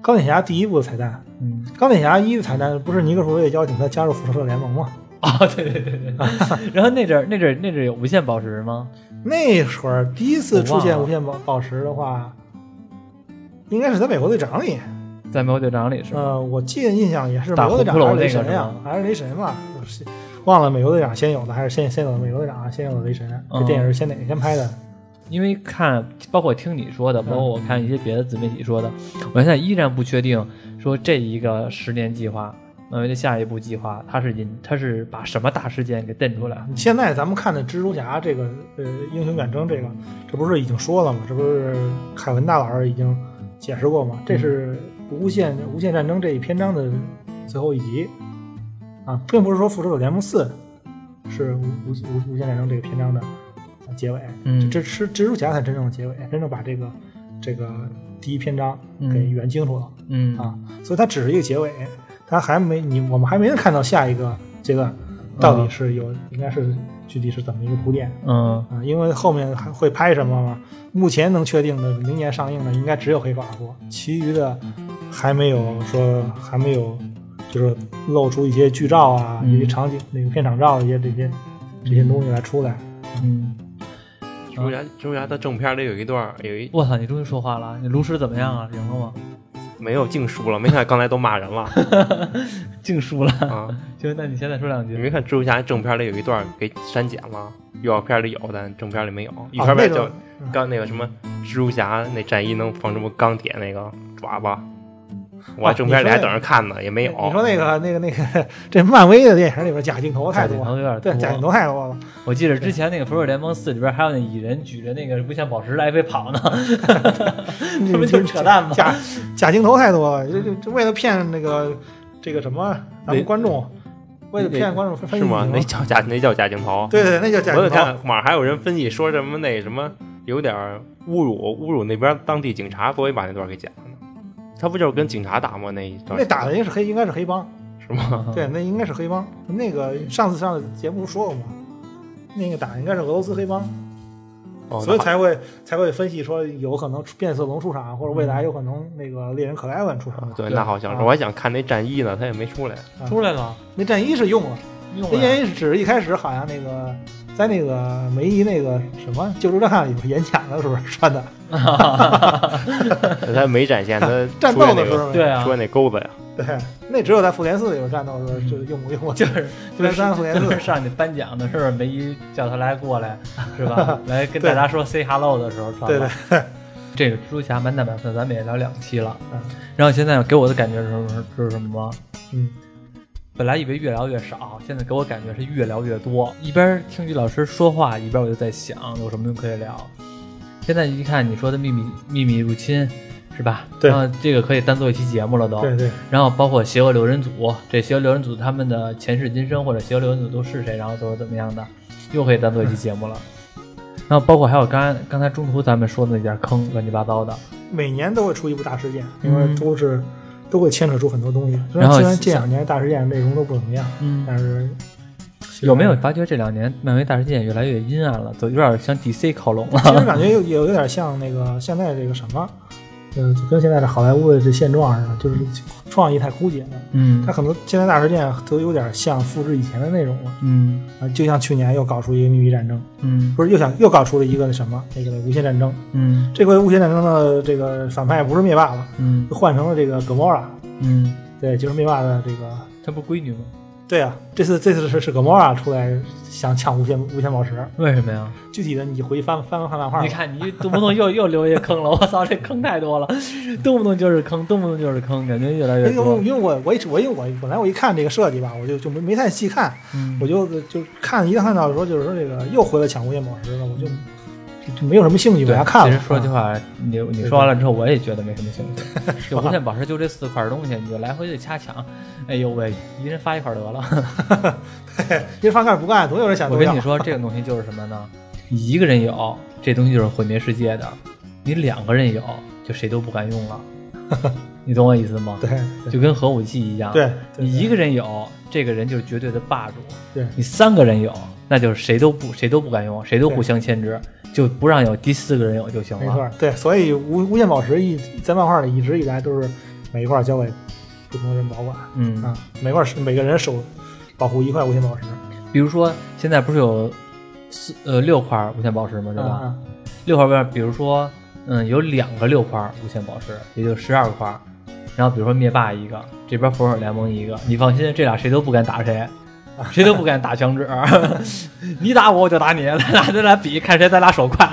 钢铁侠第一部的彩蛋，嗯，钢铁侠一的彩蛋不是尼克弗瑞邀请他加入复仇者联盟吗？哦，[laughs] 对对对对，[laughs] 然后那阵儿那阵儿那阵儿有无限宝石吗？那会儿第一次出现无限宝宝石的话，应该是在美国队长里。在美国队长里是吗？呃，我记得印象也是美国队长还是雷神呀，还是雷神嘛？就是忘了美国队长先有的还是先先有的美国队长，先有的雷神。这嗯电影是先哪个先拍的？因为看，包括听你说的，包括我看一些别的自媒体说的，我现在依然不确定说这一个十年计划，漫威的下一步计划，它是引它是把什么大事件给瞪出来？现在咱们看的蜘蛛侠这个呃英雄远征这个，这不是已经说了吗？这不是凯文大老师已经解释过吗？这是无限无限战争这一篇章的最后一集啊，并不是说复仇者联盟四是无无无无限战争这个篇章的呃结尾，嗯这是蜘蛛侠才真正的结尾，真正把这个这个第一篇章给嗯圆清楚了。嗯啊，所以它只是一个结尾，它还没你我们还没能看到下一个阶段到底是有、应该是具体是怎么一个铺垫嗯啊，因为后面还会拍什么嘛？目前能确定的明年上映的应该只有黑寡妇，其余的还没有说还没有就是露出一些剧照啊、嗯一些场景那个片场照一些这些这些东西来出来。嗯，蜘蛛侠，蜘蛛侠的正片里有一段有一我操，你终于说话了，你炉石怎么样啊？赢了吗？没有净输了，没看刚才都骂人了 [laughs] 净输了。啊！[laughs] 行，那你现在说两句。你没看蜘蛛侠正片里有一段给删减了，预告片里有，但正片里没有。预哦告片叫刚那个什么蜘蛛侠那战衣能放什么钢铁那个爪子，[laughs] 我哦正片里还等着看呢，也没有。你说那个那个那个这漫威的电影里边假镜头太多了有点对，假镜头太多了。我记得之前那个《复仇者联盟四》里边还有那蚁人举着那个无限宝石来回跑呢，[laughs] 这不就是扯淡吗？假假镜头太多了，就就就为了骗那个这个什么咱们观众，为了骗观众分析是吗？那叫假那叫假镜头。对对，那叫假镜头。看网上还有人分析说什么那什么有点侮辱侮辱那边当地警察，所以把那段给剪了呢。他不就是跟警察打吗？那一段那打的应该是黑，应该是黑帮。是吗？对，那应该是黑帮。那个上次上的节目说过嘛，那个打的应该是俄罗斯黑帮，哦所以才会才会分析说有可能变色龙出场，或者未来有可能那个猎人克莱文出场。对，那好像是。啊我还想看那战衣呢，他也没出来。出来了，那战衣是用了。用了。那原因是只是一开始好像那个在那个梅姨那个什么救助站里边演讲的时候穿的，[laughs] 他没展现他 [laughs] 战斗的时候，对啊出，来那钩子呀。对，那只有在复联四里边战斗的时候就是用过用过，就是复联三、复联四就是，上去颁奖的时候，梅姨叫他来过来，[laughs] 是吧？来跟大家说 say hello 的时候穿对的对。这个蜘蛛侠满打满算，咱们也聊两期了。嗯然后现在给我的感觉是是什么？嗯，本来以为越聊越少，现在给我感觉是越聊越多。一边听于老师说话，一边我就在想有什么东西可以聊。现在一看你说的秘密秘密入侵，是吧？对然后这个可以单做一期节目了都。对对，然后包括邪恶六人组，这邪恶六人组他们的前世今生或者邪恶六人组都是谁，然后都是怎么样的，又可以单做一期节目了。[laughs] 然后包括还有刚刚才中途咱们说的那点坑，乱七八糟的。每年都会出一部大事件，因为嗯都是都会牵扯出很多东西。虽然后虽然这两年大事件内容都不怎么样，嗯但是有没有发觉这两年漫威大事件越来越阴暗了，都有点向 DC 靠拢了？其实感觉有有有点像那个现在这个什么，嗯，就跟现在的好莱坞的这现状似的，就是 [laughs] 创意太枯竭了。嗯它可能现在大事件都有点像复制以前的内容了嗯啊，就像去年又搞出一个秘密战争，嗯不是又想又搞出了一个那什么那个无限战争。嗯这回无限战争的这个反派不是灭霸了，嗯就换成了这个 Gamora，嗯，对，就是灭霸的这个。他不是闺女吗？对啊，这次这次是是 Gamora 出来想抢无限无限宝石，为什么呀？具体的你回去翻翻翻漫画吧。你看你动不动又又留一个坑了，我操，这坑太多了，动不动就是坑，动不动就是坑，感觉越来越因多为。因为我我一直我因为我本来我一看这个设计吧，我就就没没太细看，嗯我就就看一看到说就是说这个又回来抢无限宝石了，我就就就没有什么兴趣往对，下看了。其实说句啊，话，你你说完了之后，我也觉得没什么兴趣。[laughs] 就无限宝石就这四块东西，你就来回的掐抢，哎呦喂，一人发一块得了。[laughs] 一翻盖不干，总有人想我跟你。说，这个东西就是什么呢？你一个人有，这东西就是毁灭世界的；你两个人有，就谁都不敢用了。[laughs] 你懂我意思吗？对对就跟核武器一样。对，对你一个人有，这个人就是绝对的霸主；对你三个人有，那就是谁都不谁都不敢用，谁都互相牵制，就不让有第四个人有就行了。没错，对，所以无无限宝石一在漫画里一直以来都是每一块交给不同的人保管嗯，啊，每块是每个人手保护一块无限宝石，比如说现在不是有四呃六块无限宝石吗？对吧？嗯六块边，比如说嗯有两个六块无限宝石，也就十二块。然后比如说灭霸一个，这边复仇者联盟一个，你放心，这俩谁都不敢打谁。[laughs] 谁都不敢打响指，[laughs] 你打我我就打你，咱 [laughs] 俩咱俩比，看谁咱俩手快，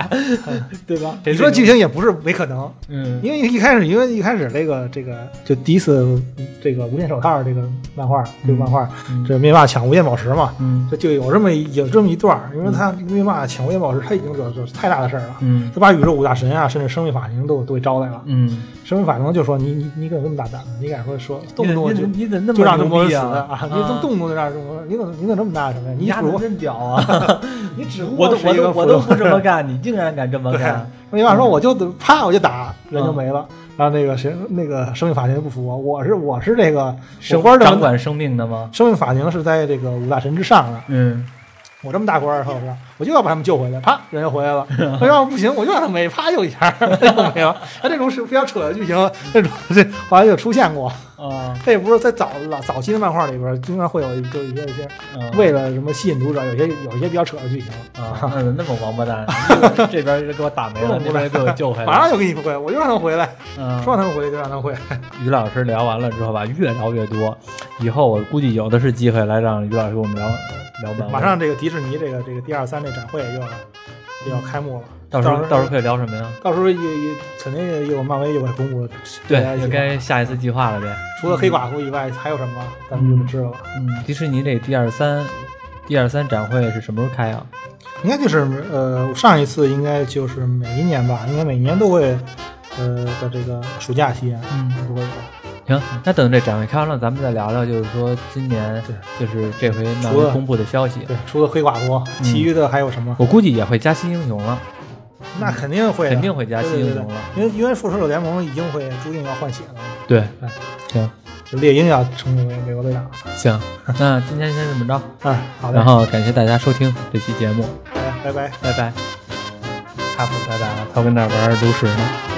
对吧？你说剧情也不是没可能，嗯。因为一开始，因为一开始这个这个就第一次这个无限手套这个漫画，这个漫画，嗯。这灭霸抢无限宝石嘛，嗯。这就有这么有这么一段儿，因为他灭霸抢无限宝石，他已经惹惹太大的事儿了，嗯。他把宇宙五大神啊，甚至生命法庭都都给招来了。嗯，生命法庭就说你你你怎么这么大胆子？你敢说说？动不动就你怎么那么就让这么多人死啊？你动动不动就让这么你怎么你怎么这么大什么呀？你丫的真屌啊！[laughs] 你只 [laughs] 不我都我都我 [laughs] 都不这么干，你竟然敢这么干？你爸说我就啪我就打人就嗯没了。然后那个谁那个生命法庭就不服我，我是我是这个生我官掌管生命的吗？生命法庭是在这个五大神之上的，嗯，我这么大官儿，后边我就要把他们救回来，啪，人就回来了。他要不行，我就让他没，啪就一下，就没了。他这种是比较扯的剧情，这种这好像就出现过。啊这也不是在早老早期的漫画里边，经常会有一个一些一些啊为了什么吸引读者，有些有些比较扯的剧情，啊，那那么王八蛋，[laughs] 这边给我打没了，那边给我救回来马上。就给你回来，我就让他们回来，嗯，说让他们回来就让他们回来。于老师聊完了之后吧，越聊越多，以后我估计有的是机会来让于老师给我们聊聊漫威。马上这个迪士尼这个这个第二三这展会又要又要开幕了，到时候到时候可以聊什么呀？到时候也也肯定也有漫威又该公布对大家，一起就该下一次计划了呗。除了黑寡妇以外还有什么，咱们就知道了。嗯，迪士尼这第二三第二三展会是什么时候开啊？应该就是呃上一次应该就是每一年吧，应该每年都会呃的这个暑假期间嗯，都会有。行，那等这展会开完了，咱们再聊聊，就是说今年就是这回漫威公布的消息，对，除了黑寡妇，嗯其余的还有什么？我估计也会加新英雄了，那肯定会，肯定会加新英雄了。因为因为复仇者联盟已经会注定要换血了，对哎，行就猎鹰要成为美国队长了。行，那今天先这么着，[laughs] 嗯，好的，然后感谢大家收听这期节目，哎，拜拜。拜拜。他不拜拜了，他跟那儿玩炉石呢。